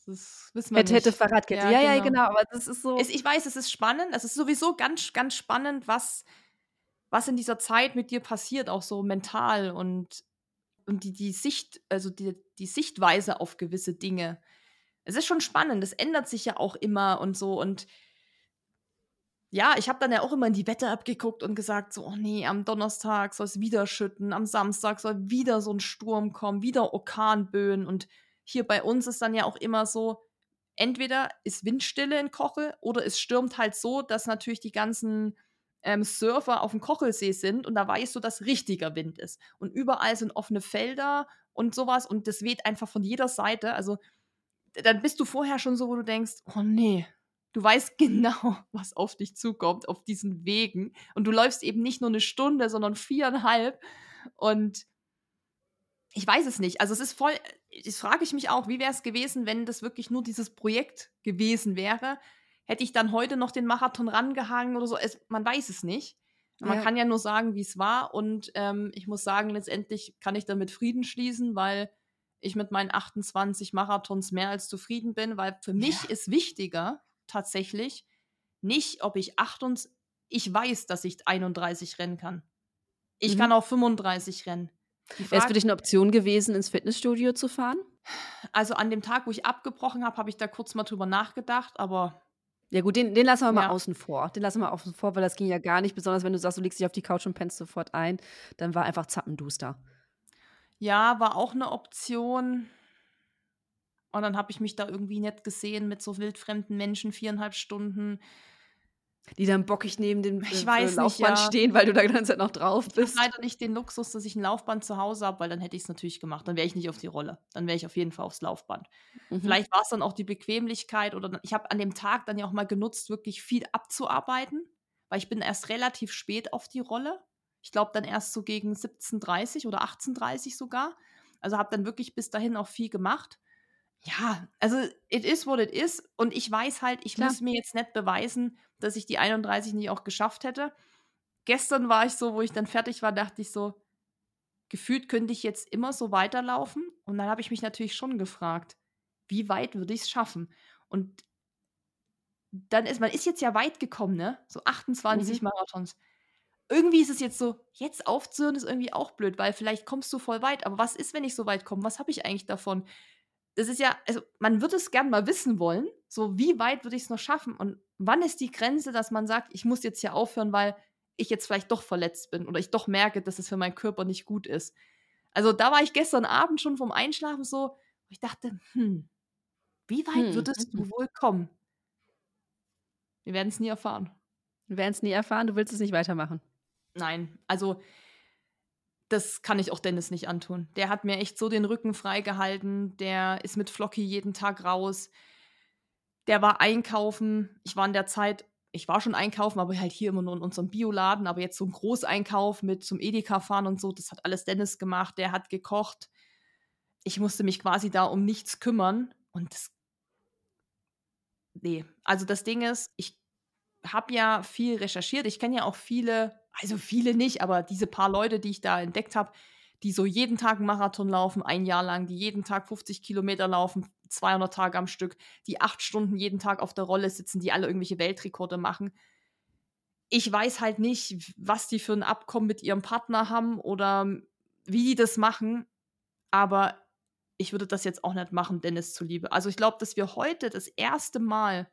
Das wissen wir hätte, nicht. hätte Fahrradkette. Ja, ja, genau. ja, genau. Aber das ist so. Ich weiß, es ist spannend. Es ist sowieso ganz, ganz spannend, was, was in dieser Zeit mit dir passiert, auch so mental und, und die, die Sicht, also die, die Sichtweise auf gewisse Dinge es ist schon spannend, es ändert sich ja auch immer und so und ja, ich habe dann ja auch immer in die Wette abgeguckt und gesagt, so, oh nee, am Donnerstag soll es wieder schütten, am Samstag soll wieder so ein Sturm kommen, wieder Orkanböen. Und hier bei uns ist dann ja auch immer so, entweder ist Windstille in Kochel oder es stürmt halt so, dass natürlich die ganzen ähm, Surfer auf dem Kochelsee sind und da weißt du, dass richtiger Wind ist. Und überall sind offene Felder und sowas und das weht einfach von jeder Seite. Also dann bist du vorher schon so, wo du denkst, oh nee, du weißt genau, was auf dich zukommt, auf diesen Wegen. Und du läufst eben nicht nur eine Stunde, sondern viereinhalb. Und ich weiß es nicht. Also es ist voll, das frage ich mich auch, wie wäre es gewesen, wenn das wirklich nur dieses Projekt gewesen wäre? Hätte ich dann heute noch den Marathon rangehangen oder so? Es, man weiß es nicht. Man ja. kann ja nur sagen, wie es war. Und ähm, ich muss sagen, letztendlich kann ich damit Frieden schließen, weil ich mit meinen 28 Marathons mehr als zufrieden bin, weil für mich ja. ist wichtiger tatsächlich nicht, ob ich 28, ich weiß, dass ich 31 rennen kann. Ich mhm. kann auch 35 rennen. Wäre es für dich eine Option gewesen, ins Fitnessstudio zu fahren? Also an dem Tag, wo ich abgebrochen habe, habe ich da kurz mal drüber nachgedacht, aber. Ja, gut, den, den lassen wir mal ja. außen vor. Den lassen wir außen vor, weil das ging ja gar nicht. Besonders wenn du sagst, du legst dich auf die Couch und pennst sofort ein, dann war einfach zappenduster. Ja, war auch eine Option. Und dann habe ich mich da irgendwie nett gesehen mit so wildfremden Menschen, viereinhalb Stunden. Die dann bockig neben dem ich äh, weiß Laufband nicht, ja. stehen, weil du da die ganze Zeit noch drauf bist. Ich habe leider nicht den Luxus, dass ich ein Laufband zu Hause habe, weil dann hätte ich es natürlich gemacht. Dann wäre ich nicht auf die Rolle. Dann wäre ich auf jeden Fall aufs Laufband. Mhm. Vielleicht war es dann auch die Bequemlichkeit oder ich habe an dem Tag dann ja auch mal genutzt, wirklich viel abzuarbeiten, weil ich bin erst relativ spät auf die Rolle. Ich glaube dann erst so gegen 17.30 oder 18.30 sogar. Also habe dann wirklich bis dahin auch viel gemacht. Ja, also it is what it is. Und ich weiß halt, ich Klar. muss mir jetzt nicht beweisen, dass ich die 31 nicht auch geschafft hätte. Gestern war ich so, wo ich dann fertig war, dachte ich so, gefühlt könnte ich jetzt immer so weiterlaufen. Und dann habe ich mich natürlich schon gefragt, wie weit würde ich es schaffen? Und dann ist man ist jetzt ja weit gekommen, ne? So 28 Mhm. Marathons. Irgendwie ist es jetzt so, jetzt aufzuhören ist irgendwie auch blöd, weil vielleicht kommst du voll weit, aber was ist, wenn ich so weit komme? Was habe ich eigentlich davon? Das ist ja also, man würde es gern mal wissen wollen, so wie weit würde ich es noch schaffen und wann ist die Grenze, dass man sagt: „Ich muss jetzt hier aufhören, weil ich jetzt vielleicht doch verletzt bin oder ich doch merke, dass es für meinen Körper nicht gut ist.“ Also, da war ich gestern Abend schon vorm Einschlafen so, wo ich dachte: „Hm, wie weit Hm, würdest mhm. du wohl kommen?“ Wir werden es nie erfahren. Wir werden es nie erfahren, du willst es nicht weitermachen. Nein, also das kann ich auch Dennis nicht antun. Der hat mir echt so den Rücken freigehalten. Der ist mit Flocky jeden Tag raus. Der war einkaufen. Ich war in der Zeit, ich war schon einkaufen, aber halt hier immer nur in unserem Bioladen. Aber jetzt so ein Großeinkauf mit zum Edeka fahren und so, das hat alles Dennis gemacht. Der hat gekocht. Ich musste mich quasi da um nichts kümmern. Und das. Nee. Also das Ding ist, ich habe ja viel recherchiert. Ich kenne ja auch viele, also viele nicht, aber diese paar Leute, die ich da entdeckt habe, die so jeden Tag einen Marathon laufen, ein Jahr lang, die jeden Tag 50 Kilometer laufen, 200 Tage am Stück, die acht Stunden jeden Tag auf der Rolle sitzen, die alle irgendwelche Weltrekorde machen. Ich weiß halt nicht, was die für ein Abkommen mit ihrem Partner haben oder wie die das machen, aber ich würde das jetzt auch nicht machen, Dennis zuliebe. Also ich glaube, dass wir heute das erste Mal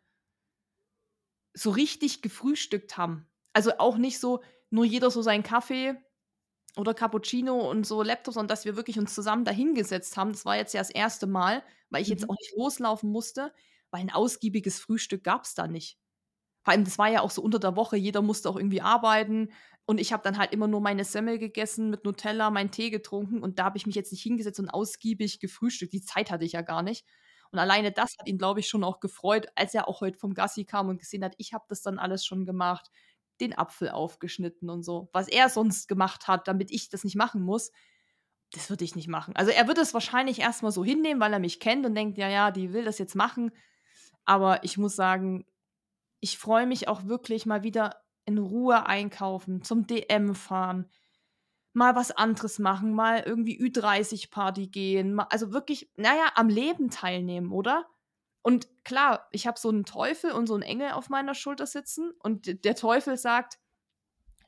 so richtig gefrühstückt haben. Also auch nicht so, nur jeder so seinen Kaffee oder Cappuccino und so Laptop, sondern dass wir wirklich uns zusammen dahingesetzt haben. Das war jetzt ja das erste Mal, weil ich jetzt Mhm. auch nicht loslaufen musste, weil ein ausgiebiges Frühstück gab es da nicht. Vor allem, das war ja auch so unter der Woche, jeder musste auch irgendwie arbeiten und ich habe dann halt immer nur meine Semmel gegessen mit Nutella, meinen Tee getrunken und da habe ich mich jetzt nicht hingesetzt und ausgiebig gefrühstückt. Die Zeit hatte ich ja gar nicht. Und alleine das hat ihn, glaube ich, schon auch gefreut, als er auch heute vom Gassi kam und gesehen hat, ich habe das dann alles schon gemacht, den Apfel aufgeschnitten und so. Was er sonst gemacht hat, damit ich das nicht machen muss, das würde ich nicht machen. Also er würde es wahrscheinlich erstmal so hinnehmen, weil er mich kennt und denkt, ja, ja, die will das jetzt machen. Aber ich muss sagen, ich freue mich auch wirklich mal wieder in Ruhe einkaufen, zum DM fahren, mal was anderes machen, mal irgendwie Ü30-Party gehen, mal, also wirklich, naja, am Leben teilnehmen, oder? Und klar, ich habe so einen Teufel und so einen Engel auf meiner Schulter sitzen und der Teufel sagt,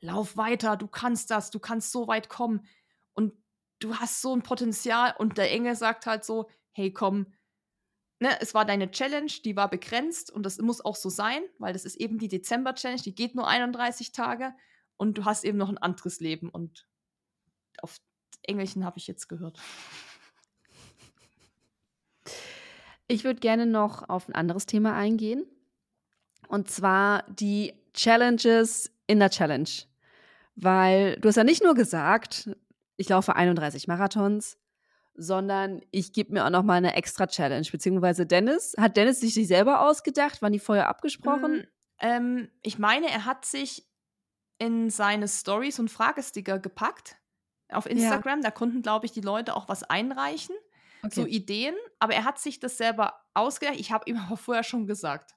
lauf weiter, du kannst das, du kannst so weit kommen und du hast so ein Potenzial und der Engel sagt halt so, hey, komm, ne, es war deine Challenge, die war begrenzt und das muss auch so sein, weil das ist eben die Dezember-Challenge, die geht nur 31 Tage und du hast eben noch ein anderes Leben und auf Engelchen habe ich jetzt gehört. Ich würde gerne noch auf ein anderes Thema eingehen. Und zwar die Challenges in der Challenge. Weil du hast ja nicht nur gesagt, ich laufe 31 Marathons, sondern ich gebe mir auch noch mal eine extra Challenge. Beziehungsweise Dennis, hat Dennis sich die selber ausgedacht? Waren die vorher abgesprochen? Mm, ähm, ich meine, er hat sich in seine Stories und Fragesticker gepackt auf Instagram. Da konnten, glaube ich, die Leute auch was einreichen, so Ideen. Aber er hat sich das selber ausgedacht. Ich habe ihm aber vorher schon gesagt,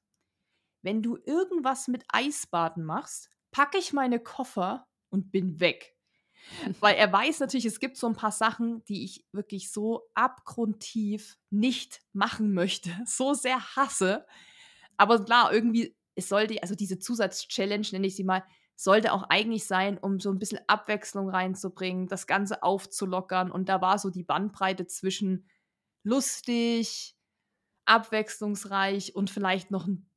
wenn du irgendwas mit Eisbaden machst, packe ich meine Koffer und bin weg. Weil er weiß natürlich, es gibt so ein paar Sachen, die ich wirklich so abgrundtief nicht machen möchte, so sehr hasse. Aber klar, irgendwie, es sollte, also diese Zusatz-Challenge, nenne ich sie mal, sollte auch eigentlich sein, um so ein bisschen Abwechslung reinzubringen, das Ganze aufzulockern. Und da war so die Bandbreite zwischen lustig, abwechslungsreich und vielleicht noch ein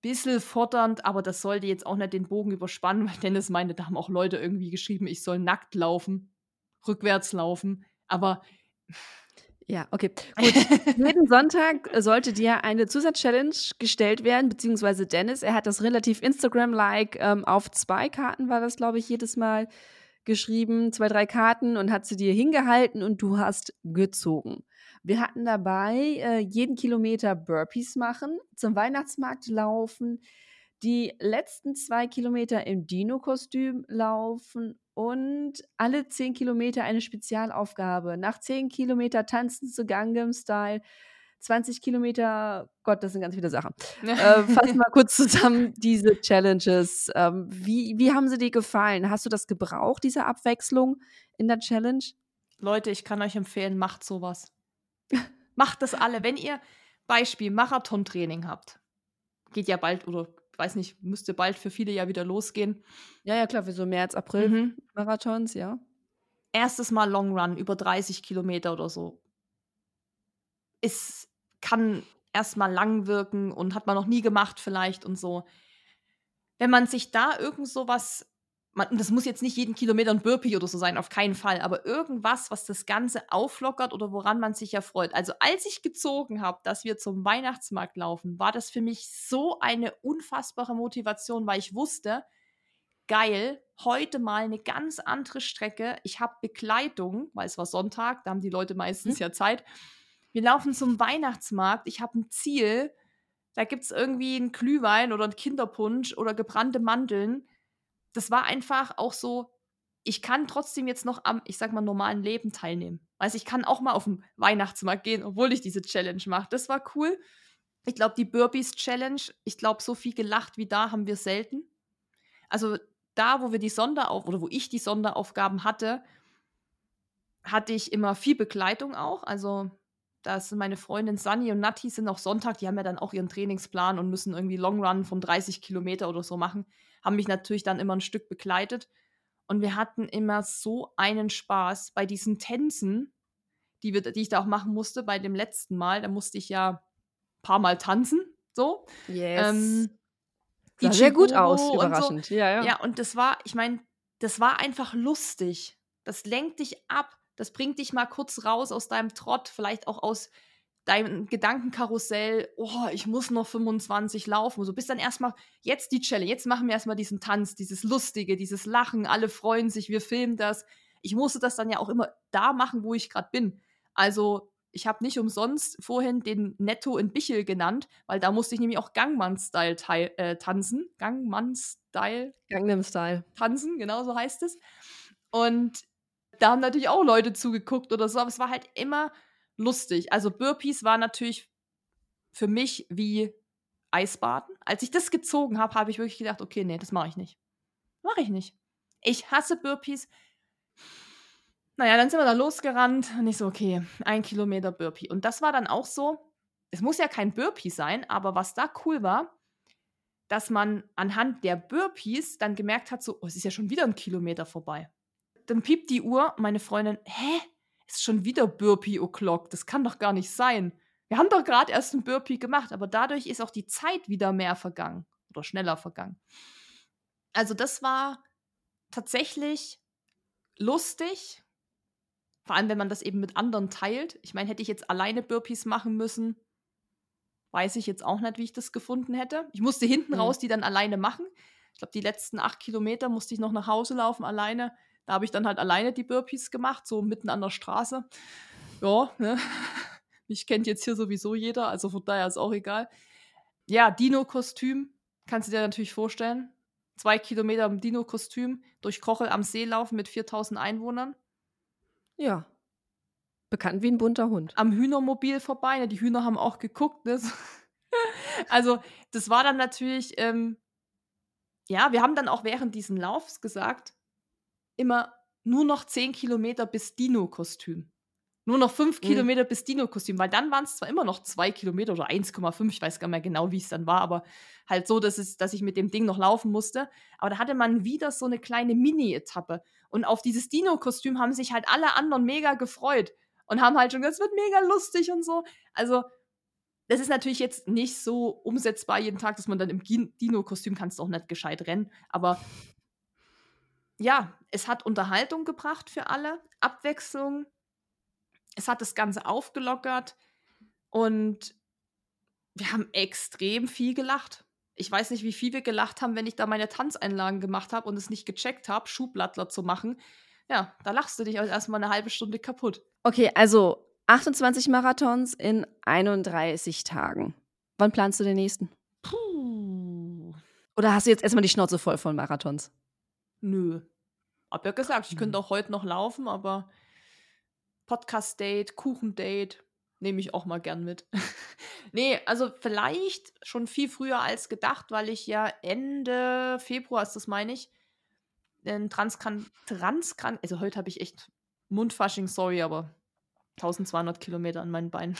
bisschen fordernd, aber das sollte jetzt auch nicht den Bogen überspannen, weil Dennis meinte, da haben auch Leute irgendwie geschrieben, ich soll nackt laufen, rückwärts laufen. Aber Ja, okay. Gut. Jeden Sonntag sollte dir eine Zusatzchallenge gestellt werden, beziehungsweise Dennis, er hat das relativ Instagram-like ähm, auf zwei Karten, war das, glaube ich, jedes Mal geschrieben, zwei, drei Karten und hat sie dir hingehalten und du hast gezogen. Wir hatten dabei äh, jeden Kilometer Burpees machen, zum Weihnachtsmarkt laufen, die letzten zwei Kilometer im Dino-Kostüm laufen und alle zehn Kilometer eine Spezialaufgabe. Nach zehn Kilometer tanzen zu Gangnam Style. 20 Kilometer, Gott, das sind ganz viele Sachen. äh, fass mal kurz zusammen diese Challenges. Ähm, wie, wie haben sie dir gefallen? Hast du das gebraucht, diese Abwechslung in der Challenge? Leute, ich kann euch empfehlen, macht sowas. macht das alle. Wenn ihr Beispiel Marathontraining habt, geht ja bald oder weiß nicht, müsste bald für viele ja wieder losgehen. Ja, ja, klar, für so März, April mhm. Marathons, ja. Erstes Mal Long Run, über 30 Kilometer oder so. Es kann erstmal lang wirken und hat man noch nie gemacht vielleicht und so. Wenn man sich da irgend so was man, das muss jetzt nicht jeden Kilometer ein Burpee oder so sein, auf keinen Fall, aber irgendwas, was das Ganze auflockert oder woran man sich erfreut. Also als ich gezogen habe, dass wir zum Weihnachtsmarkt laufen, war das für mich so eine unfassbare Motivation, weil ich wusste, geil, heute mal eine ganz andere Strecke. Ich habe Begleitung, weil es war Sonntag, da haben die Leute meistens hm. ja Zeit. Wir laufen zum Weihnachtsmarkt, ich habe ein Ziel, da gibt es irgendwie einen Glühwein oder einen Kinderpunsch oder gebrannte Mandeln das war einfach auch so, ich kann trotzdem jetzt noch am, ich sag mal, normalen Leben teilnehmen. Also ich kann auch mal auf den Weihnachtsmarkt gehen, obwohl ich diese Challenge mache. Das war cool. Ich glaube, die Burpees Challenge, ich glaube, so viel gelacht wie da haben wir selten. Also da, wo wir die Sonderauf oder wo ich die Sonderaufgaben hatte, hatte ich immer viel Begleitung auch. Also dass meine Freundin Sunny und Nati sind auch Sonntag, die haben ja dann auch ihren Trainingsplan und müssen irgendwie Long Run von 30 Kilometer oder so machen haben mich natürlich dann immer ein Stück begleitet. Und wir hatten immer so einen Spaß bei diesen Tänzen, die, wir, die ich da auch machen musste bei dem letzten Mal. Da musste ich ja ein paar Mal tanzen. So. Yes. Ähm, sah sehr gut aus, überraschend. So. Ja, ja. ja, und das war, ich meine, das war einfach lustig. Das lenkt dich ab. Das bringt dich mal kurz raus aus deinem Trott, vielleicht auch aus dein Gedankenkarussell, oh, ich muss noch 25 laufen. So bist dann erstmal, jetzt die Challenge, jetzt machen wir erstmal diesen Tanz, dieses Lustige, dieses Lachen, alle freuen sich, wir filmen das. Ich musste das dann ja auch immer da machen, wo ich gerade bin. Also, ich habe nicht umsonst vorhin den Netto in Bichel genannt, weil da musste ich nämlich auch Gangmann-Style äh, tanzen. Gangmann-Style. Gangnam-Style. Tanzen, genau so heißt es. Und da haben natürlich auch Leute zugeguckt oder so, aber es war halt immer lustig. Also Burpees war natürlich für mich wie Eisbaden. Als ich das gezogen habe, habe ich wirklich gedacht, okay, nee, das mache ich nicht. Mache ich nicht. Ich hasse Burpees. Naja, dann sind wir da losgerannt und ich so, okay, ein Kilometer Burpee. Und das war dann auch so, es muss ja kein Burpee sein, aber was da cool war, dass man anhand der Burpees dann gemerkt hat, so, oh, es ist ja schon wieder ein Kilometer vorbei. Dann piept die Uhr, meine Freundin, hä? ist schon wieder Burpee O'Clock. Das kann doch gar nicht sein. Wir haben doch gerade erst ein Burpee gemacht, aber dadurch ist auch die Zeit wieder mehr vergangen oder schneller vergangen. Also das war tatsächlich lustig, vor allem wenn man das eben mit anderen teilt. Ich meine, hätte ich jetzt alleine Burpees machen müssen, weiß ich jetzt auch nicht, wie ich das gefunden hätte. Ich musste hinten mhm. raus die dann alleine machen. Ich glaube, die letzten acht Kilometer musste ich noch nach Hause laufen alleine. Da habe ich dann halt alleine die Burpees gemacht, so mitten an der Straße. Ja, ne? Mich kennt jetzt hier sowieso jeder, also von daher ist auch egal. Ja, Dino-Kostüm, kannst du dir natürlich vorstellen. Zwei Kilometer im Dino-Kostüm durch Kochel am See laufen mit 4000 Einwohnern. Ja. Bekannt wie ein bunter Hund. Am Hühnermobil vorbei. Ne? Die Hühner haben auch geguckt. Ne? also, das war dann natürlich, ähm, ja, wir haben dann auch während diesen Laufs gesagt, immer nur noch 10 Kilometer bis Dino-Kostüm. Nur noch 5 mhm. Kilometer bis Dino-Kostüm, weil dann waren es zwar immer noch 2 Kilometer oder 1,5, ich weiß gar nicht mehr genau, wie es dann war, aber halt so, dass, es, dass ich mit dem Ding noch laufen musste. Aber da hatte man wieder so eine kleine Mini-Etappe. Und auf dieses Dino-Kostüm haben sich halt alle anderen mega gefreut und haben halt schon gesagt, es wird mega lustig und so. Also, das ist natürlich jetzt nicht so umsetzbar jeden Tag, dass man dann im Dino-Kostüm kannst du auch nicht gescheit rennen. Aber ja, es hat Unterhaltung gebracht für alle, Abwechslung. Es hat das Ganze aufgelockert und wir haben extrem viel gelacht. Ich weiß nicht, wie viel wir gelacht haben, wenn ich da meine Tanzeinlagen gemacht habe und es nicht gecheckt habe, Schuhblattler zu machen. Ja, da lachst du dich also erstmal eine halbe Stunde kaputt. Okay, also 28 Marathons in 31 Tagen. Wann planst du den nächsten? Puh. Oder hast du jetzt erstmal die Schnauze voll von Marathons? Nö. Hab ja gesagt, ich könnte mhm. auch heute noch laufen, aber Podcast-Date, Kuchen-Date, nehme ich auch mal gern mit. nee, also vielleicht schon viel früher als gedacht, weil ich ja Ende Februar, ist das meine ich, in Transkran, Transkran, also heute habe ich echt Mundfasching, sorry, aber 1200 Kilometer an meinen Beinen.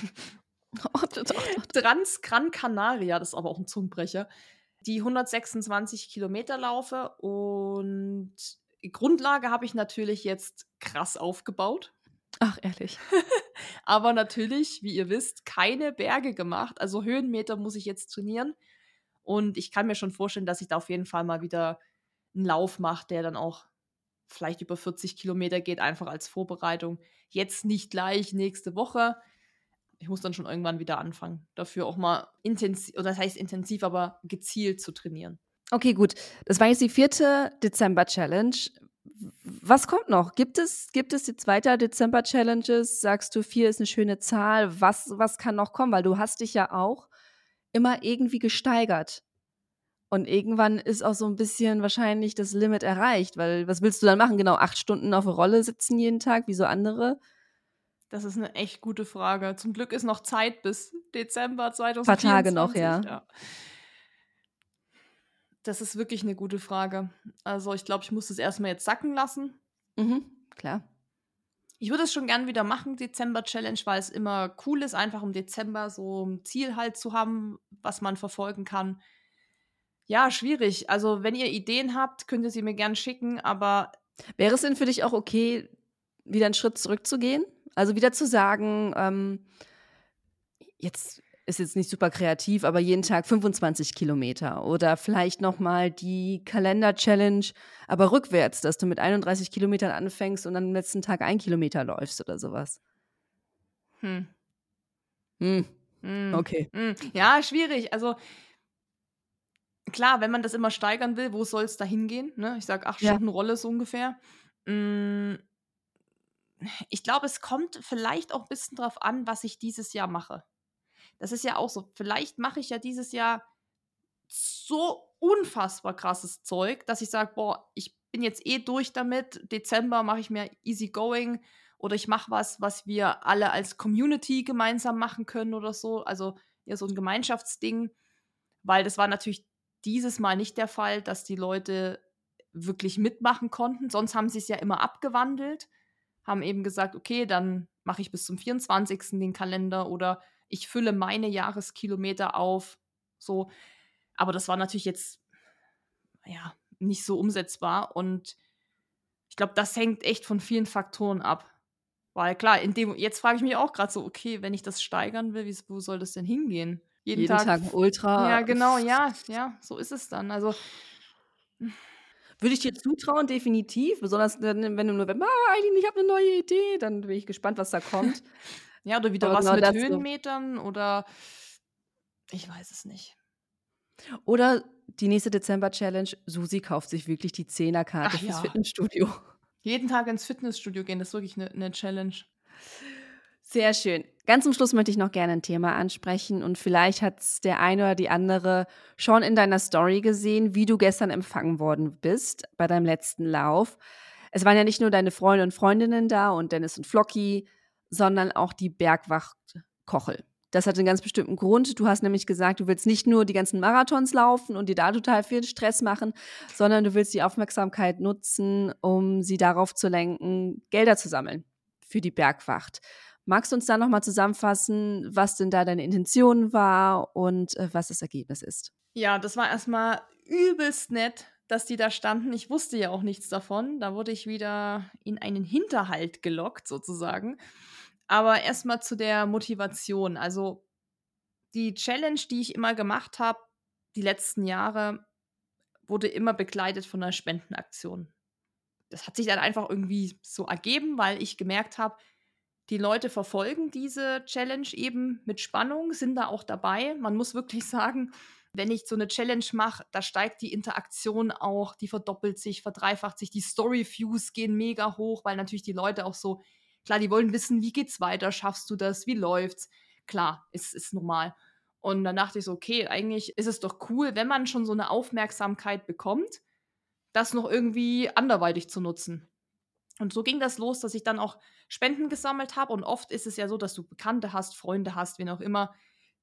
Transgran Canaria, das ist aber auch ein Zungenbrecher, die 126 Kilometer laufe und Grundlage habe ich natürlich jetzt krass aufgebaut. Ach, ehrlich. aber natürlich, wie ihr wisst, keine Berge gemacht. Also Höhenmeter muss ich jetzt trainieren. Und ich kann mir schon vorstellen, dass ich da auf jeden Fall mal wieder einen Lauf mache, der dann auch vielleicht über 40 Kilometer geht, einfach als Vorbereitung. Jetzt nicht gleich nächste Woche. Ich muss dann schon irgendwann wieder anfangen, dafür auch mal intensiv, oder das heißt intensiv, aber gezielt zu trainieren. Okay, gut. Das war jetzt die vierte Dezember-Challenge. Was kommt noch? Gibt es, gibt es jetzt weiter Dezember-Challenges? Sagst du, vier ist eine schöne Zahl? Was, was kann noch kommen? Weil du hast dich ja auch immer irgendwie gesteigert. Und irgendwann ist auch so ein bisschen wahrscheinlich das Limit erreicht, weil was willst du dann machen? Genau, acht Stunden auf der Rolle sitzen jeden Tag, wie so andere? Das ist eine echt gute Frage. Zum Glück ist noch Zeit bis Dezember 2024. Ein paar Tage noch, ja. ja. Das ist wirklich eine gute Frage. Also ich glaube, ich muss das erstmal jetzt sacken lassen. Mhm, klar. Ich würde es schon gern wieder machen, Dezember-Challenge, weil es immer cool ist, einfach im Dezember so ein Ziel halt zu haben, was man verfolgen kann. Ja, schwierig. Also, wenn ihr Ideen habt, könnt ihr sie mir gern schicken, aber. Wäre es denn für dich auch okay, wieder einen Schritt zurückzugehen? Also wieder zu sagen, ähm, jetzt ist jetzt nicht super kreativ, aber jeden Tag 25 Kilometer oder vielleicht nochmal die Kalender-Challenge, aber rückwärts, dass du mit 31 Kilometern anfängst und am letzten Tag ein Kilometer läufst oder sowas. Hm. Hm. hm. Okay. Hm. Ja, schwierig. Also klar, wenn man das immer steigern will, wo soll es da hingehen? Ne? Ich sage acht ja. Stunden Rolle so ungefähr. Hm. Ich glaube, es kommt vielleicht auch ein bisschen drauf an, was ich dieses Jahr mache. Das ist ja auch so. Vielleicht mache ich ja dieses Jahr so unfassbar krasses Zeug, dass ich sage, boah, ich bin jetzt eh durch damit. Dezember mache ich mir easy going oder ich mache was, was wir alle als Community gemeinsam machen können oder so. Also ja, so ein Gemeinschaftsding, weil das war natürlich dieses Mal nicht der Fall, dass die Leute wirklich mitmachen konnten. Sonst haben sie es ja immer abgewandelt, haben eben gesagt, okay, dann mache ich bis zum 24. den Kalender oder ich fülle meine Jahreskilometer auf. So. Aber das war natürlich jetzt ja nicht so umsetzbar. Und ich glaube, das hängt echt von vielen Faktoren ab. Weil klar, in dem, jetzt frage ich mich auch gerade so, okay, wenn ich das steigern will, wie, wo soll das denn hingehen? Jeden, Jeden Tag, Tag Ultra. Ja, genau, ja, ja, so ist es dann. Also würde ich dir zutrauen, definitiv. Besonders wenn du im November, ah, Eileen, ich habe eine neue Idee, dann bin ich gespannt, was da kommt. Ja, oder wieder Aber was genau mit Höhenmetern oder ich weiß es nicht. Oder die nächste Dezember-Challenge, Susi kauft sich wirklich die Zehnerkarte fürs ja. Fitnessstudio. Jeden Tag ins Fitnessstudio gehen, das ist wirklich eine, eine Challenge. Sehr schön. Ganz zum Schluss möchte ich noch gerne ein Thema ansprechen und vielleicht hat es der eine oder die andere schon in deiner Story gesehen, wie du gestern empfangen worden bist bei deinem letzten Lauf. Es waren ja nicht nur deine Freunde und Freundinnen da und Dennis und Flocky, sondern auch die Bergwacht Kochel. Das hat einen ganz bestimmten Grund. Du hast nämlich gesagt, du willst nicht nur die ganzen Marathons laufen und dir da total viel Stress machen, sondern du willst die Aufmerksamkeit nutzen, um sie darauf zu lenken, Gelder zu sammeln für die Bergwacht. Magst du uns da nochmal zusammenfassen, was denn da deine Intention war und äh, was das Ergebnis ist? Ja, das war erstmal übelst nett, dass die da standen. Ich wusste ja auch nichts davon. Da wurde ich wieder in einen Hinterhalt gelockt, sozusagen. Aber erstmal zu der Motivation. Also die Challenge, die ich immer gemacht habe, die letzten Jahre, wurde immer begleitet von einer Spendenaktion. Das hat sich dann einfach irgendwie so ergeben, weil ich gemerkt habe, die Leute verfolgen diese Challenge eben mit Spannung, sind da auch dabei. Man muss wirklich sagen, wenn ich so eine Challenge mache, da steigt die Interaktion auch, die verdoppelt sich, verdreifacht sich, die Story-Views gehen mega hoch, weil natürlich die Leute auch so Klar, die wollen wissen, wie geht's weiter, schaffst du das, wie läuft's? Klar, ist, ist normal. Und dann dachte ich so, okay, eigentlich ist es doch cool, wenn man schon so eine Aufmerksamkeit bekommt, das noch irgendwie anderweitig zu nutzen. Und so ging das los, dass ich dann auch Spenden gesammelt habe. Und oft ist es ja so, dass du Bekannte hast, Freunde hast, wen auch immer,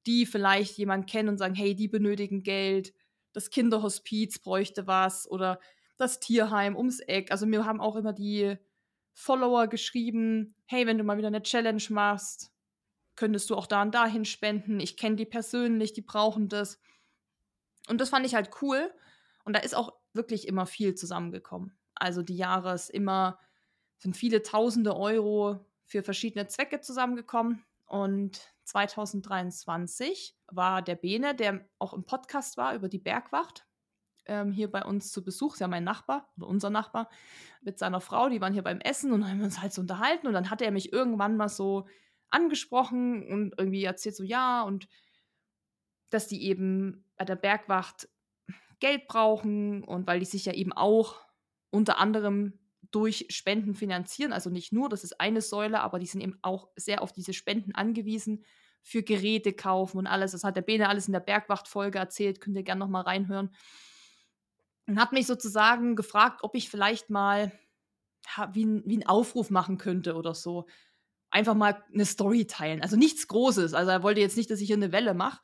die vielleicht jemanden kennen und sagen, hey, die benötigen Geld, das Kinderhospiz bräuchte was oder das Tierheim ums Eck. Also mir haben auch immer die Follower geschrieben, hey, wenn du mal wieder eine Challenge machst, könntest du auch da und dahin spenden. Ich kenne die persönlich, die brauchen das. Und das fand ich halt cool. Und da ist auch wirklich immer viel zusammengekommen. Also die Jahre ist immer, sind viele tausende Euro für verschiedene Zwecke zusammengekommen. Und 2023 war der Bene, der auch im Podcast war über die Bergwacht, ähm, hier bei uns zu Besuch, ist ja mein Nachbar oder unser Nachbar, mit seiner Frau, die waren hier beim Essen und haben uns halt so unterhalten. Und dann hat er mich irgendwann mal so angesprochen und irgendwie erzählt so, ja, und dass die eben bei der Bergwacht Geld brauchen und weil die sich ja eben auch unter anderem durch Spenden finanzieren. Also nicht nur, das ist eine Säule, aber die sind eben auch sehr auf diese Spenden angewiesen für Geräte kaufen und alles. Das hat der Bene alles in der Bergwacht-Folge erzählt, könnt ihr gerne nochmal reinhören. Und hat mich sozusagen gefragt, ob ich vielleicht mal wie, ein, wie einen Aufruf machen könnte oder so. Einfach mal eine Story teilen. Also nichts Großes. Also er wollte jetzt nicht, dass ich hier eine Welle mache.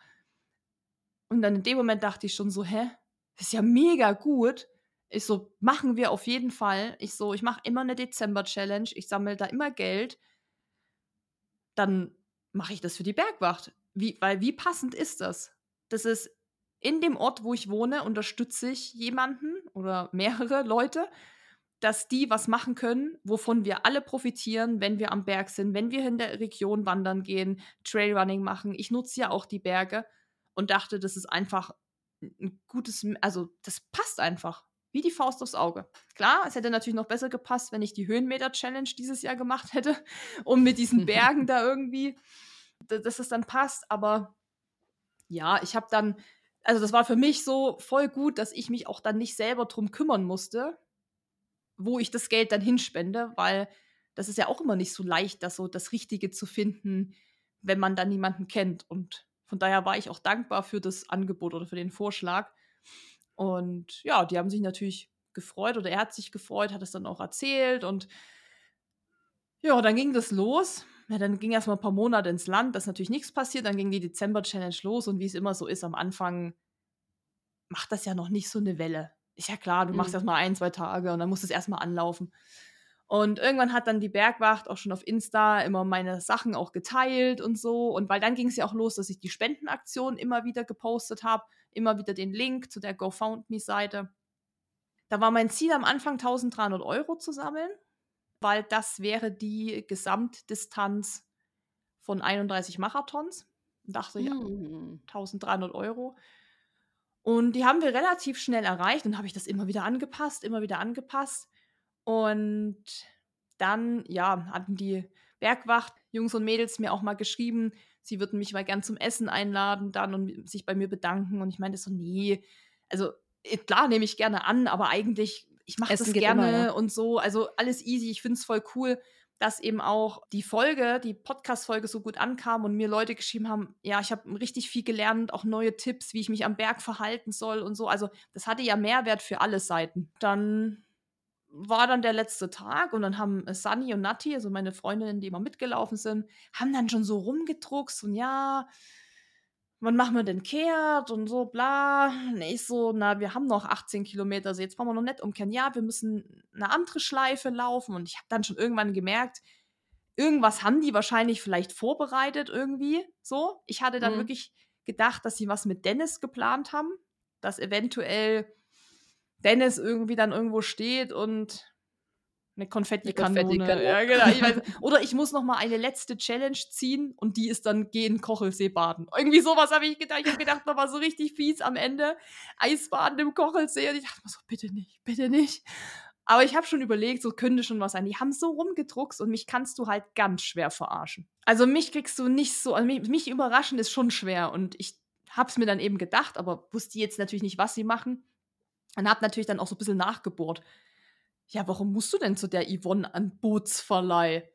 Und dann in dem Moment dachte ich schon so, hä? Das ist ja mega gut. Ich so, machen wir auf jeden Fall. Ich so, ich mache immer eine Dezember-Challenge. Ich sammle da immer Geld. Dann mache ich das für die Bergwacht. Wie, weil wie passend ist das? Das ist in dem Ort, wo ich wohne, unterstütze ich jemanden oder mehrere Leute, dass die was machen können, wovon wir alle profitieren, wenn wir am Berg sind, wenn wir in der Region wandern gehen, Trailrunning machen. Ich nutze ja auch die Berge und dachte, das ist einfach ein gutes, also das passt einfach. Wie die Faust aufs Auge. Klar, es hätte natürlich noch besser gepasst, wenn ich die Höhenmeter-Challenge dieses Jahr gemacht hätte, um mit diesen Bergen da irgendwie, dass es dann passt. Aber ja, ich habe dann, also das war für mich so voll gut, dass ich mich auch dann nicht selber drum kümmern musste, wo ich das Geld dann hinspende, weil das ist ja auch immer nicht so leicht, das so das Richtige zu finden, wenn man dann niemanden kennt. Und von daher war ich auch dankbar für das Angebot oder für den Vorschlag. Und ja, die haben sich natürlich gefreut oder er hat sich gefreut, hat es dann auch erzählt und ja, dann ging das los. Ja, dann ging erst mal ein paar Monate ins Land, dass natürlich nichts passiert. Dann ging die Dezember-Challenge los und wie es immer so ist, am Anfang macht das ja noch nicht so eine Welle. Ist ja klar, du mhm. machst erst mal ein, zwei Tage und dann musst du es erstmal anlaufen. Und irgendwann hat dann die Bergwacht auch schon auf Insta immer meine Sachen auch geteilt und so. Und weil dann ging es ja auch los, dass ich die Spendenaktion immer wieder gepostet habe, immer wieder den Link zu der GoFoundMe-Seite. Da war mein Ziel am Anfang 1300 Euro zu sammeln, weil das wäre die Gesamtdistanz von 31 Marathons. Und dachte ich, hm. ja, 1300 Euro. Und die haben wir relativ schnell erreicht und habe ich das immer wieder angepasst, immer wieder angepasst. Und dann, ja, hatten die Bergwacht, Jungs und Mädels, mir auch mal geschrieben, sie würden mich mal gern zum Essen einladen dann und sich bei mir bedanken. Und ich meinte so, nee, also äh, klar nehme ich gerne an, aber eigentlich, ich mache das gerne immer, ja. und so. Also alles easy, ich finde es voll cool, dass eben auch die Folge, die Podcast-Folge so gut ankam und mir Leute geschrieben haben, ja, ich habe richtig viel gelernt, auch neue Tipps, wie ich mich am Berg verhalten soll und so. Also das hatte ja Mehrwert für alle Seiten. Dann war dann der letzte Tag und dann haben äh, Sunny und Nati, also meine Freundinnen, die immer mitgelaufen sind, haben dann schon so rumgedruckst und ja, wann machen wir denn kehrt und so, bla. Und ich so, na, wir haben noch 18 Kilometer, also jetzt wollen wir noch nicht umkehren. Ja, wir müssen eine andere Schleife laufen und ich habe dann schon irgendwann gemerkt, irgendwas haben die wahrscheinlich vielleicht vorbereitet irgendwie, so. Ich hatte dann mhm. wirklich gedacht, dass sie was mit Dennis geplant haben, dass eventuell Dennis irgendwie dann irgendwo steht und eine Konfettikanone. Konfetti ja, genau. Ich weiß, oder ich muss noch mal eine letzte Challenge ziehen und die ist dann gehen Kochelsee baden. Irgendwie sowas habe ich gedacht. Ich habe gedacht, noch mal so richtig fies am Ende Eisbaden im Kochelsee und ich dachte mir so bitte nicht, bitte nicht. Aber ich habe schon überlegt, so könnte schon was sein. Die haben so rumgedruckt und mich kannst du halt ganz schwer verarschen. Also mich kriegst du nicht so, also mich, mich überraschen ist schon schwer und ich habe es mir dann eben gedacht, aber wusste jetzt natürlich nicht, was sie machen. Und habe natürlich dann auch so ein bisschen nachgebohrt. Ja, warum musst du denn zu der Yvonne an Bootsverleih?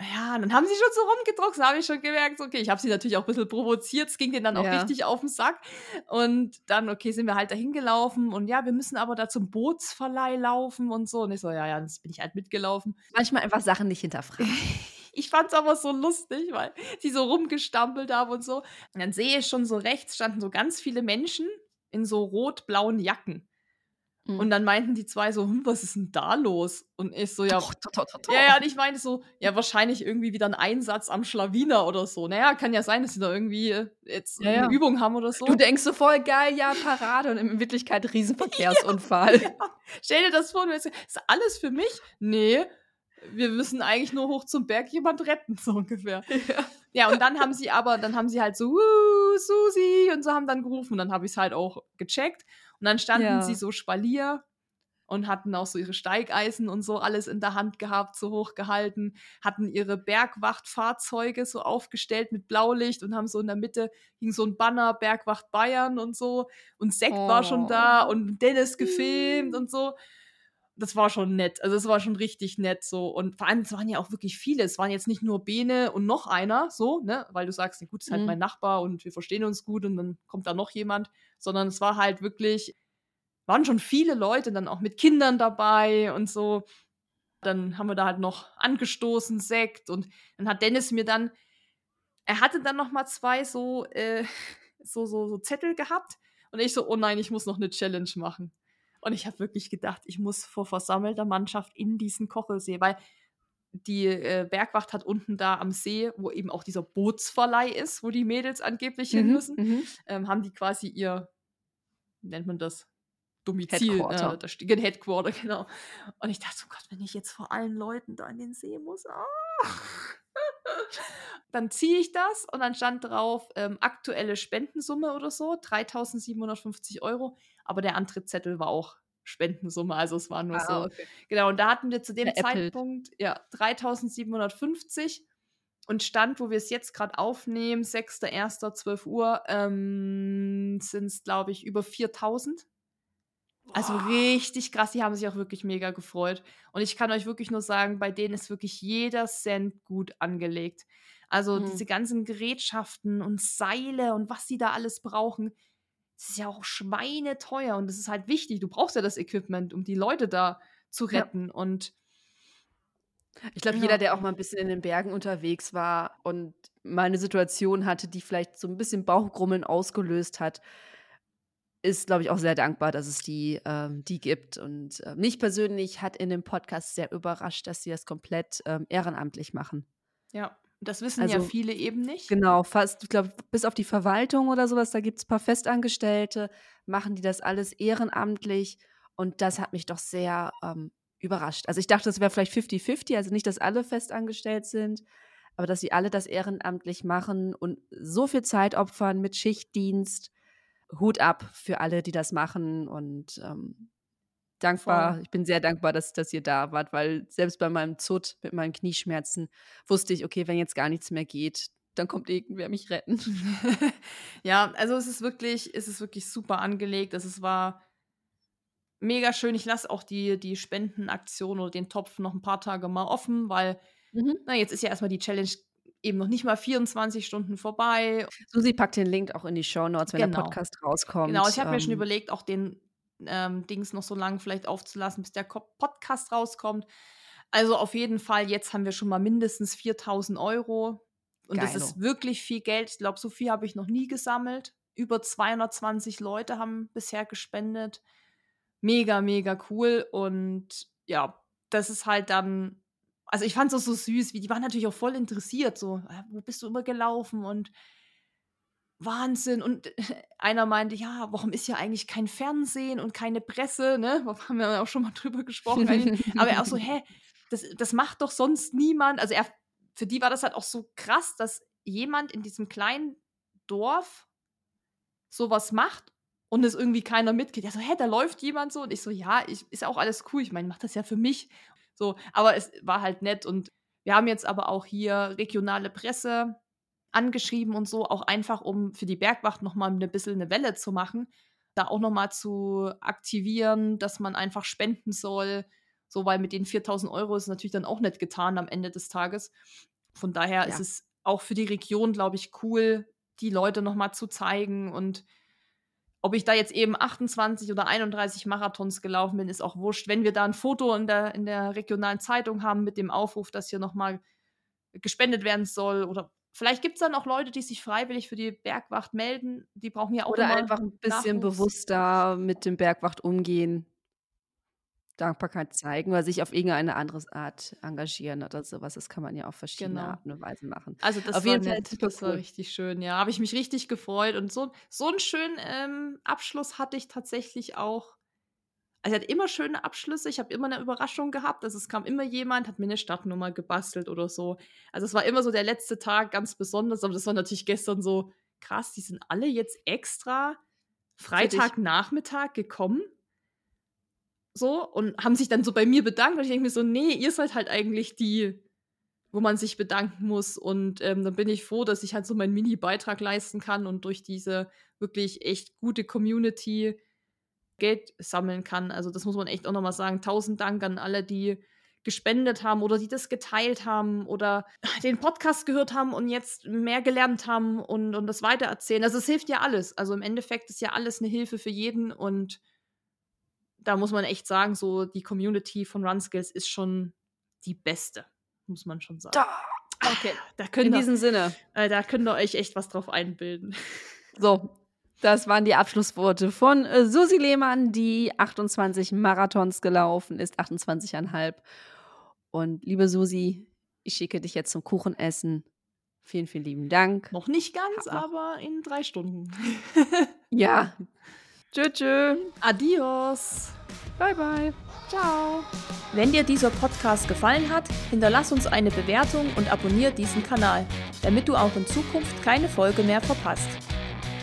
Ja, dann haben sie schon so rumgedruckt, da habe ich schon gemerkt, okay, ich habe sie natürlich auch ein bisschen provoziert, es ging denen dann auch Ja. richtig auf den Sack. Und dann, okay, sind wir halt dahin gelaufen und ja, wir müssen aber da zum Bootsverleih laufen und so. Und ich so, ja, ja, das bin ich halt mitgelaufen. Manchmal einfach Sachen nicht hinterfragen. Ich fand's aber so lustig, weil die so rumgestampelt haben und so. Und dann sehe ich schon so rechts standen so ganz viele Menschen in so rot-blauen Jacken. Mhm. Und dann meinten die zwei so, hm, was ist denn da los? Und ich so, ja, Doch, doch, doch, ja, ja, und ich meine so, ja, wahrscheinlich irgendwie wieder ein Einsatz am Schlawiner oder so. Naja, kann ja sein, dass sie da irgendwie äh, jetzt Ja, eine ja. Übung haben oder so. Du denkst so voll geil, ja, Parade und in Wirklichkeit Riesenverkehrsunfall. Stell dir das vor, du denkst, ist alles für mich? Nee, wir müssen eigentlich nur hoch zum Berg jemand retten, so ungefähr. Ja. Ja, und dann haben sie aber, dann haben sie halt so, "Wuh, Susi, und so haben dann gerufen. Und dann habe ich es halt auch gecheckt. Und dann standen Ja. sie so Spalier und hatten auch so ihre Steigeisen und so alles in der Hand gehabt, so hochgehalten, hatten ihre Bergwachtfahrzeuge so aufgestellt mit Blaulicht und haben so in der Mitte hing so ein Banner Bergwacht Bayern und so. Und Sekt war schon Oh. da und Dennis gefilmt und so das war schon nett. Also es war schon richtig nett so. Und vor allem, es waren ja auch wirklich viele. Es waren jetzt nicht nur Bene und noch einer, so, ne? Weil du sagst, ja, gut, ist halt Mhm. mein Nachbar und wir verstehen uns gut und dann kommt da noch jemand. Sondern es war halt wirklich, waren schon viele Leute dann auch mit Kindern dabei und so. Dann haben wir da halt noch angestoßen, Sekt und dann hat Dennis mir dann, er hatte dann noch mal zwei so, äh, so, so, so Zettel gehabt und ich so, oh nein, ich muss noch eine Challenge machen. Und ich habe wirklich gedacht, ich muss vor versammelter Mannschaft in diesen Kochelsee, weil die äh, Bergwacht hat unten da am See, wo eben auch dieser Bootsverleih ist, wo die Mädels angeblich hin Mhm, müssen, mhm. ähm, haben die quasi ihr, nennt man das? Domizil, Headquarter. Äh, da steht Headquarter, genau. Und ich dachte, oh Gott, wenn ich jetzt vor allen Leuten da in den See muss, ah. dann ziehe ich das und dann stand drauf ähm, aktuelle Spendensumme oder so, 3750 Euro, aber der Antrittszettel war auch Spendensumme, also es war nur Ah, so. okay. Genau, und da hatten wir zu dem Veräppelt. Zeitpunkt ja 3750 und Stand, wo wir es jetzt gerade aufnehmen, 6.1.12 Uhr, ähm, sind es, glaube ich, über 4000. Also Boah. richtig krass, die haben sich auch wirklich mega gefreut. Und ich kann euch wirklich nur sagen, bei denen ist wirklich jeder Cent gut angelegt. Also Mhm. diese ganzen Gerätschaften und Seile und was sie da alles brauchen, das ist ja auch schweineteuer und das ist halt wichtig. Du brauchst ja das Equipment, um die Leute da zu Ja. retten. Und Ich glaube, Ja. jeder, der auch mal ein bisschen in den Bergen unterwegs war und mal eine Situation hatte, die vielleicht so ein bisschen Bauchgrummeln ausgelöst hat, ist, glaube ich, auch sehr dankbar, dass es die, ähm, die gibt. Und äh, mich persönlich hat in dem Podcast sehr überrascht, dass sie das komplett ähm, ehrenamtlich machen. ja, das wissen ja Also, viele eben nicht. Genau, fast, ich glaube, bis auf die Verwaltung oder sowas, da gibt es ein paar Festangestellte, machen die das alles ehrenamtlich. Und das hat mich doch sehr ähm, überrascht. Also ich dachte, es wäre vielleicht 50-50, also nicht, dass alle festangestellt sind, aber dass sie alle das ehrenamtlich machen und so viel Zeit opfern mit Schichtdienst. Hut ab für alle, die das machen und ähm, dankbar. Voll. Ich bin sehr dankbar, dass, dass ihr da wart, weil selbst bei meinem Zut mit meinen Knieschmerzen wusste ich, okay, wenn jetzt gar nichts mehr geht, dann kommt irgendwer mich retten. ja, also es ist wirklich, es ist wirklich super angelegt. Also es war mega schön. Ich lasse auch die, die Spendenaktion oder den Topf noch ein paar Tage mal offen, weil, Mhm. na, jetzt ist ja erstmal die Challenge eben noch nicht mal 24 Stunden vorbei. Susi packt den Link auch in die Show Notes, wenn der Genau. Podcast rauskommt. Genau, ich habe mir schon Ähm, überlegt, auch den ähm, Dings noch so lange vielleicht aufzulassen, bis der Podcast rauskommt. Also auf jeden Fall, jetzt haben wir schon mal mindestens 4000 Euro. Und das Geilo. ist wirklich viel Geld. Ich glaube, so viel habe ich noch nie gesammelt. Über 220 Leute haben bisher gespendet. Mega, mega cool. Und ja, das ist halt dann. Also ich fand es auch so süß, wie die waren natürlich auch voll interessiert. So, "Äh, wo bist du immer gelaufen? Und Wahnsinn. Und einer meinte, ja, warum ist ja eigentlich kein Fernsehen und keine Presse, ne? Da haben wir auch schon mal drüber gesprochen. Aber er auch so, hä, das, das macht doch sonst niemand. Also er, für die war das halt auch so krass, dass jemand in diesem kleinen Dorf sowas macht und es irgendwie keiner mitkriegt. Er so, hä, da läuft jemand so. Und ich so, ja, ich, ist ja auch alles cool. Ich meine, ich mach das ja für mich. So, aber es war halt nett. Und wir haben jetzt aber auch hier regionale Presse angeschrieben und so, auch einfach, um für die Bergwacht nochmal ein bisschen eine Welle zu machen, da auch nochmal zu aktivieren, dass man einfach spenden soll, so, weil mit den 4000 Euro ist es natürlich dann auch nicht getan am Ende des Tages. Von daher ja. ist es auch für die Region, glaube ich, cool, die Leute nochmal zu zeigen. Und ob ich da jetzt eben 28 oder 31 Marathons gelaufen bin, ist auch wurscht. Wenn wir da ein Foto in der, in der regionalen Zeitung haben mit dem Aufruf, dass hier nochmal gespendet werden soll oder Vielleicht gibt es dann auch Leute, die sich freiwillig für die Bergwacht melden. Die brauchen ja auch Oder einfach ein bisschen Nachwuchs. bewusster mit dem Bergwacht umgehen. Dankbarkeit zeigen oder sich auf irgendeine andere Art engagieren oder sowas. Das kann man ja auf verschiedene genau. Arten und Weisen machen. Also das auf war jeden Fall das cool. war richtig schön, ja. Habe ich mich richtig gefreut. Und so, so einen schönen ähm, Abschluss hatte ich tatsächlich auch. Also ich hatte immer schöne Abschlüsse, ich habe immer eine Überraschung gehabt. Also es kam immer jemand, hat mir eine Stadtnummer gebastelt oder so. Also es war immer so der letzte Tag ganz besonders, aber das war natürlich gestern so krass, die sind alle jetzt extra Freitagnachmittag gekommen so und haben sich dann so bei mir bedankt. Und ich denke mir so, nee, ihr seid halt eigentlich die, wo man sich bedanken muss. Und ähm, dann bin ich froh, dass ich halt so meinen Mini-Beitrag leisten kann und durch diese wirklich echt gute Community Geld sammeln kann. Also das muss man echt auch nochmal sagen. Tausend Dank an alle, die gespendet haben oder die das geteilt haben oder den Podcast gehört haben und jetzt mehr gelernt haben und, und das weitererzählen. Also es hilft ja alles. Also im Endeffekt ist ja alles eine Hilfe für jeden und da muss man echt sagen, so die Community von RunSkills ist schon die beste, muss man schon sagen. Da. Okay, da könnt in diesem Sinne. Äh, da könnt ihr euch echt was drauf einbilden. So, das waren die Abschlussworte von äh, Susi Lehmann, die 28 Marathons gelaufen ist, 28,5. Und liebe Susi, ich schicke dich jetzt zum Kuchenessen. Vielen, vielen lieben Dank. Noch nicht ganz, aber in drei Stunden. ja, Tschö, tschö. Adios. Bye, bye. Ciao. Wenn dir dieser Podcast gefallen hat, hinterlass uns eine Bewertung und abonniere diesen Kanal, damit du auch in Zukunft keine Folge mehr verpasst.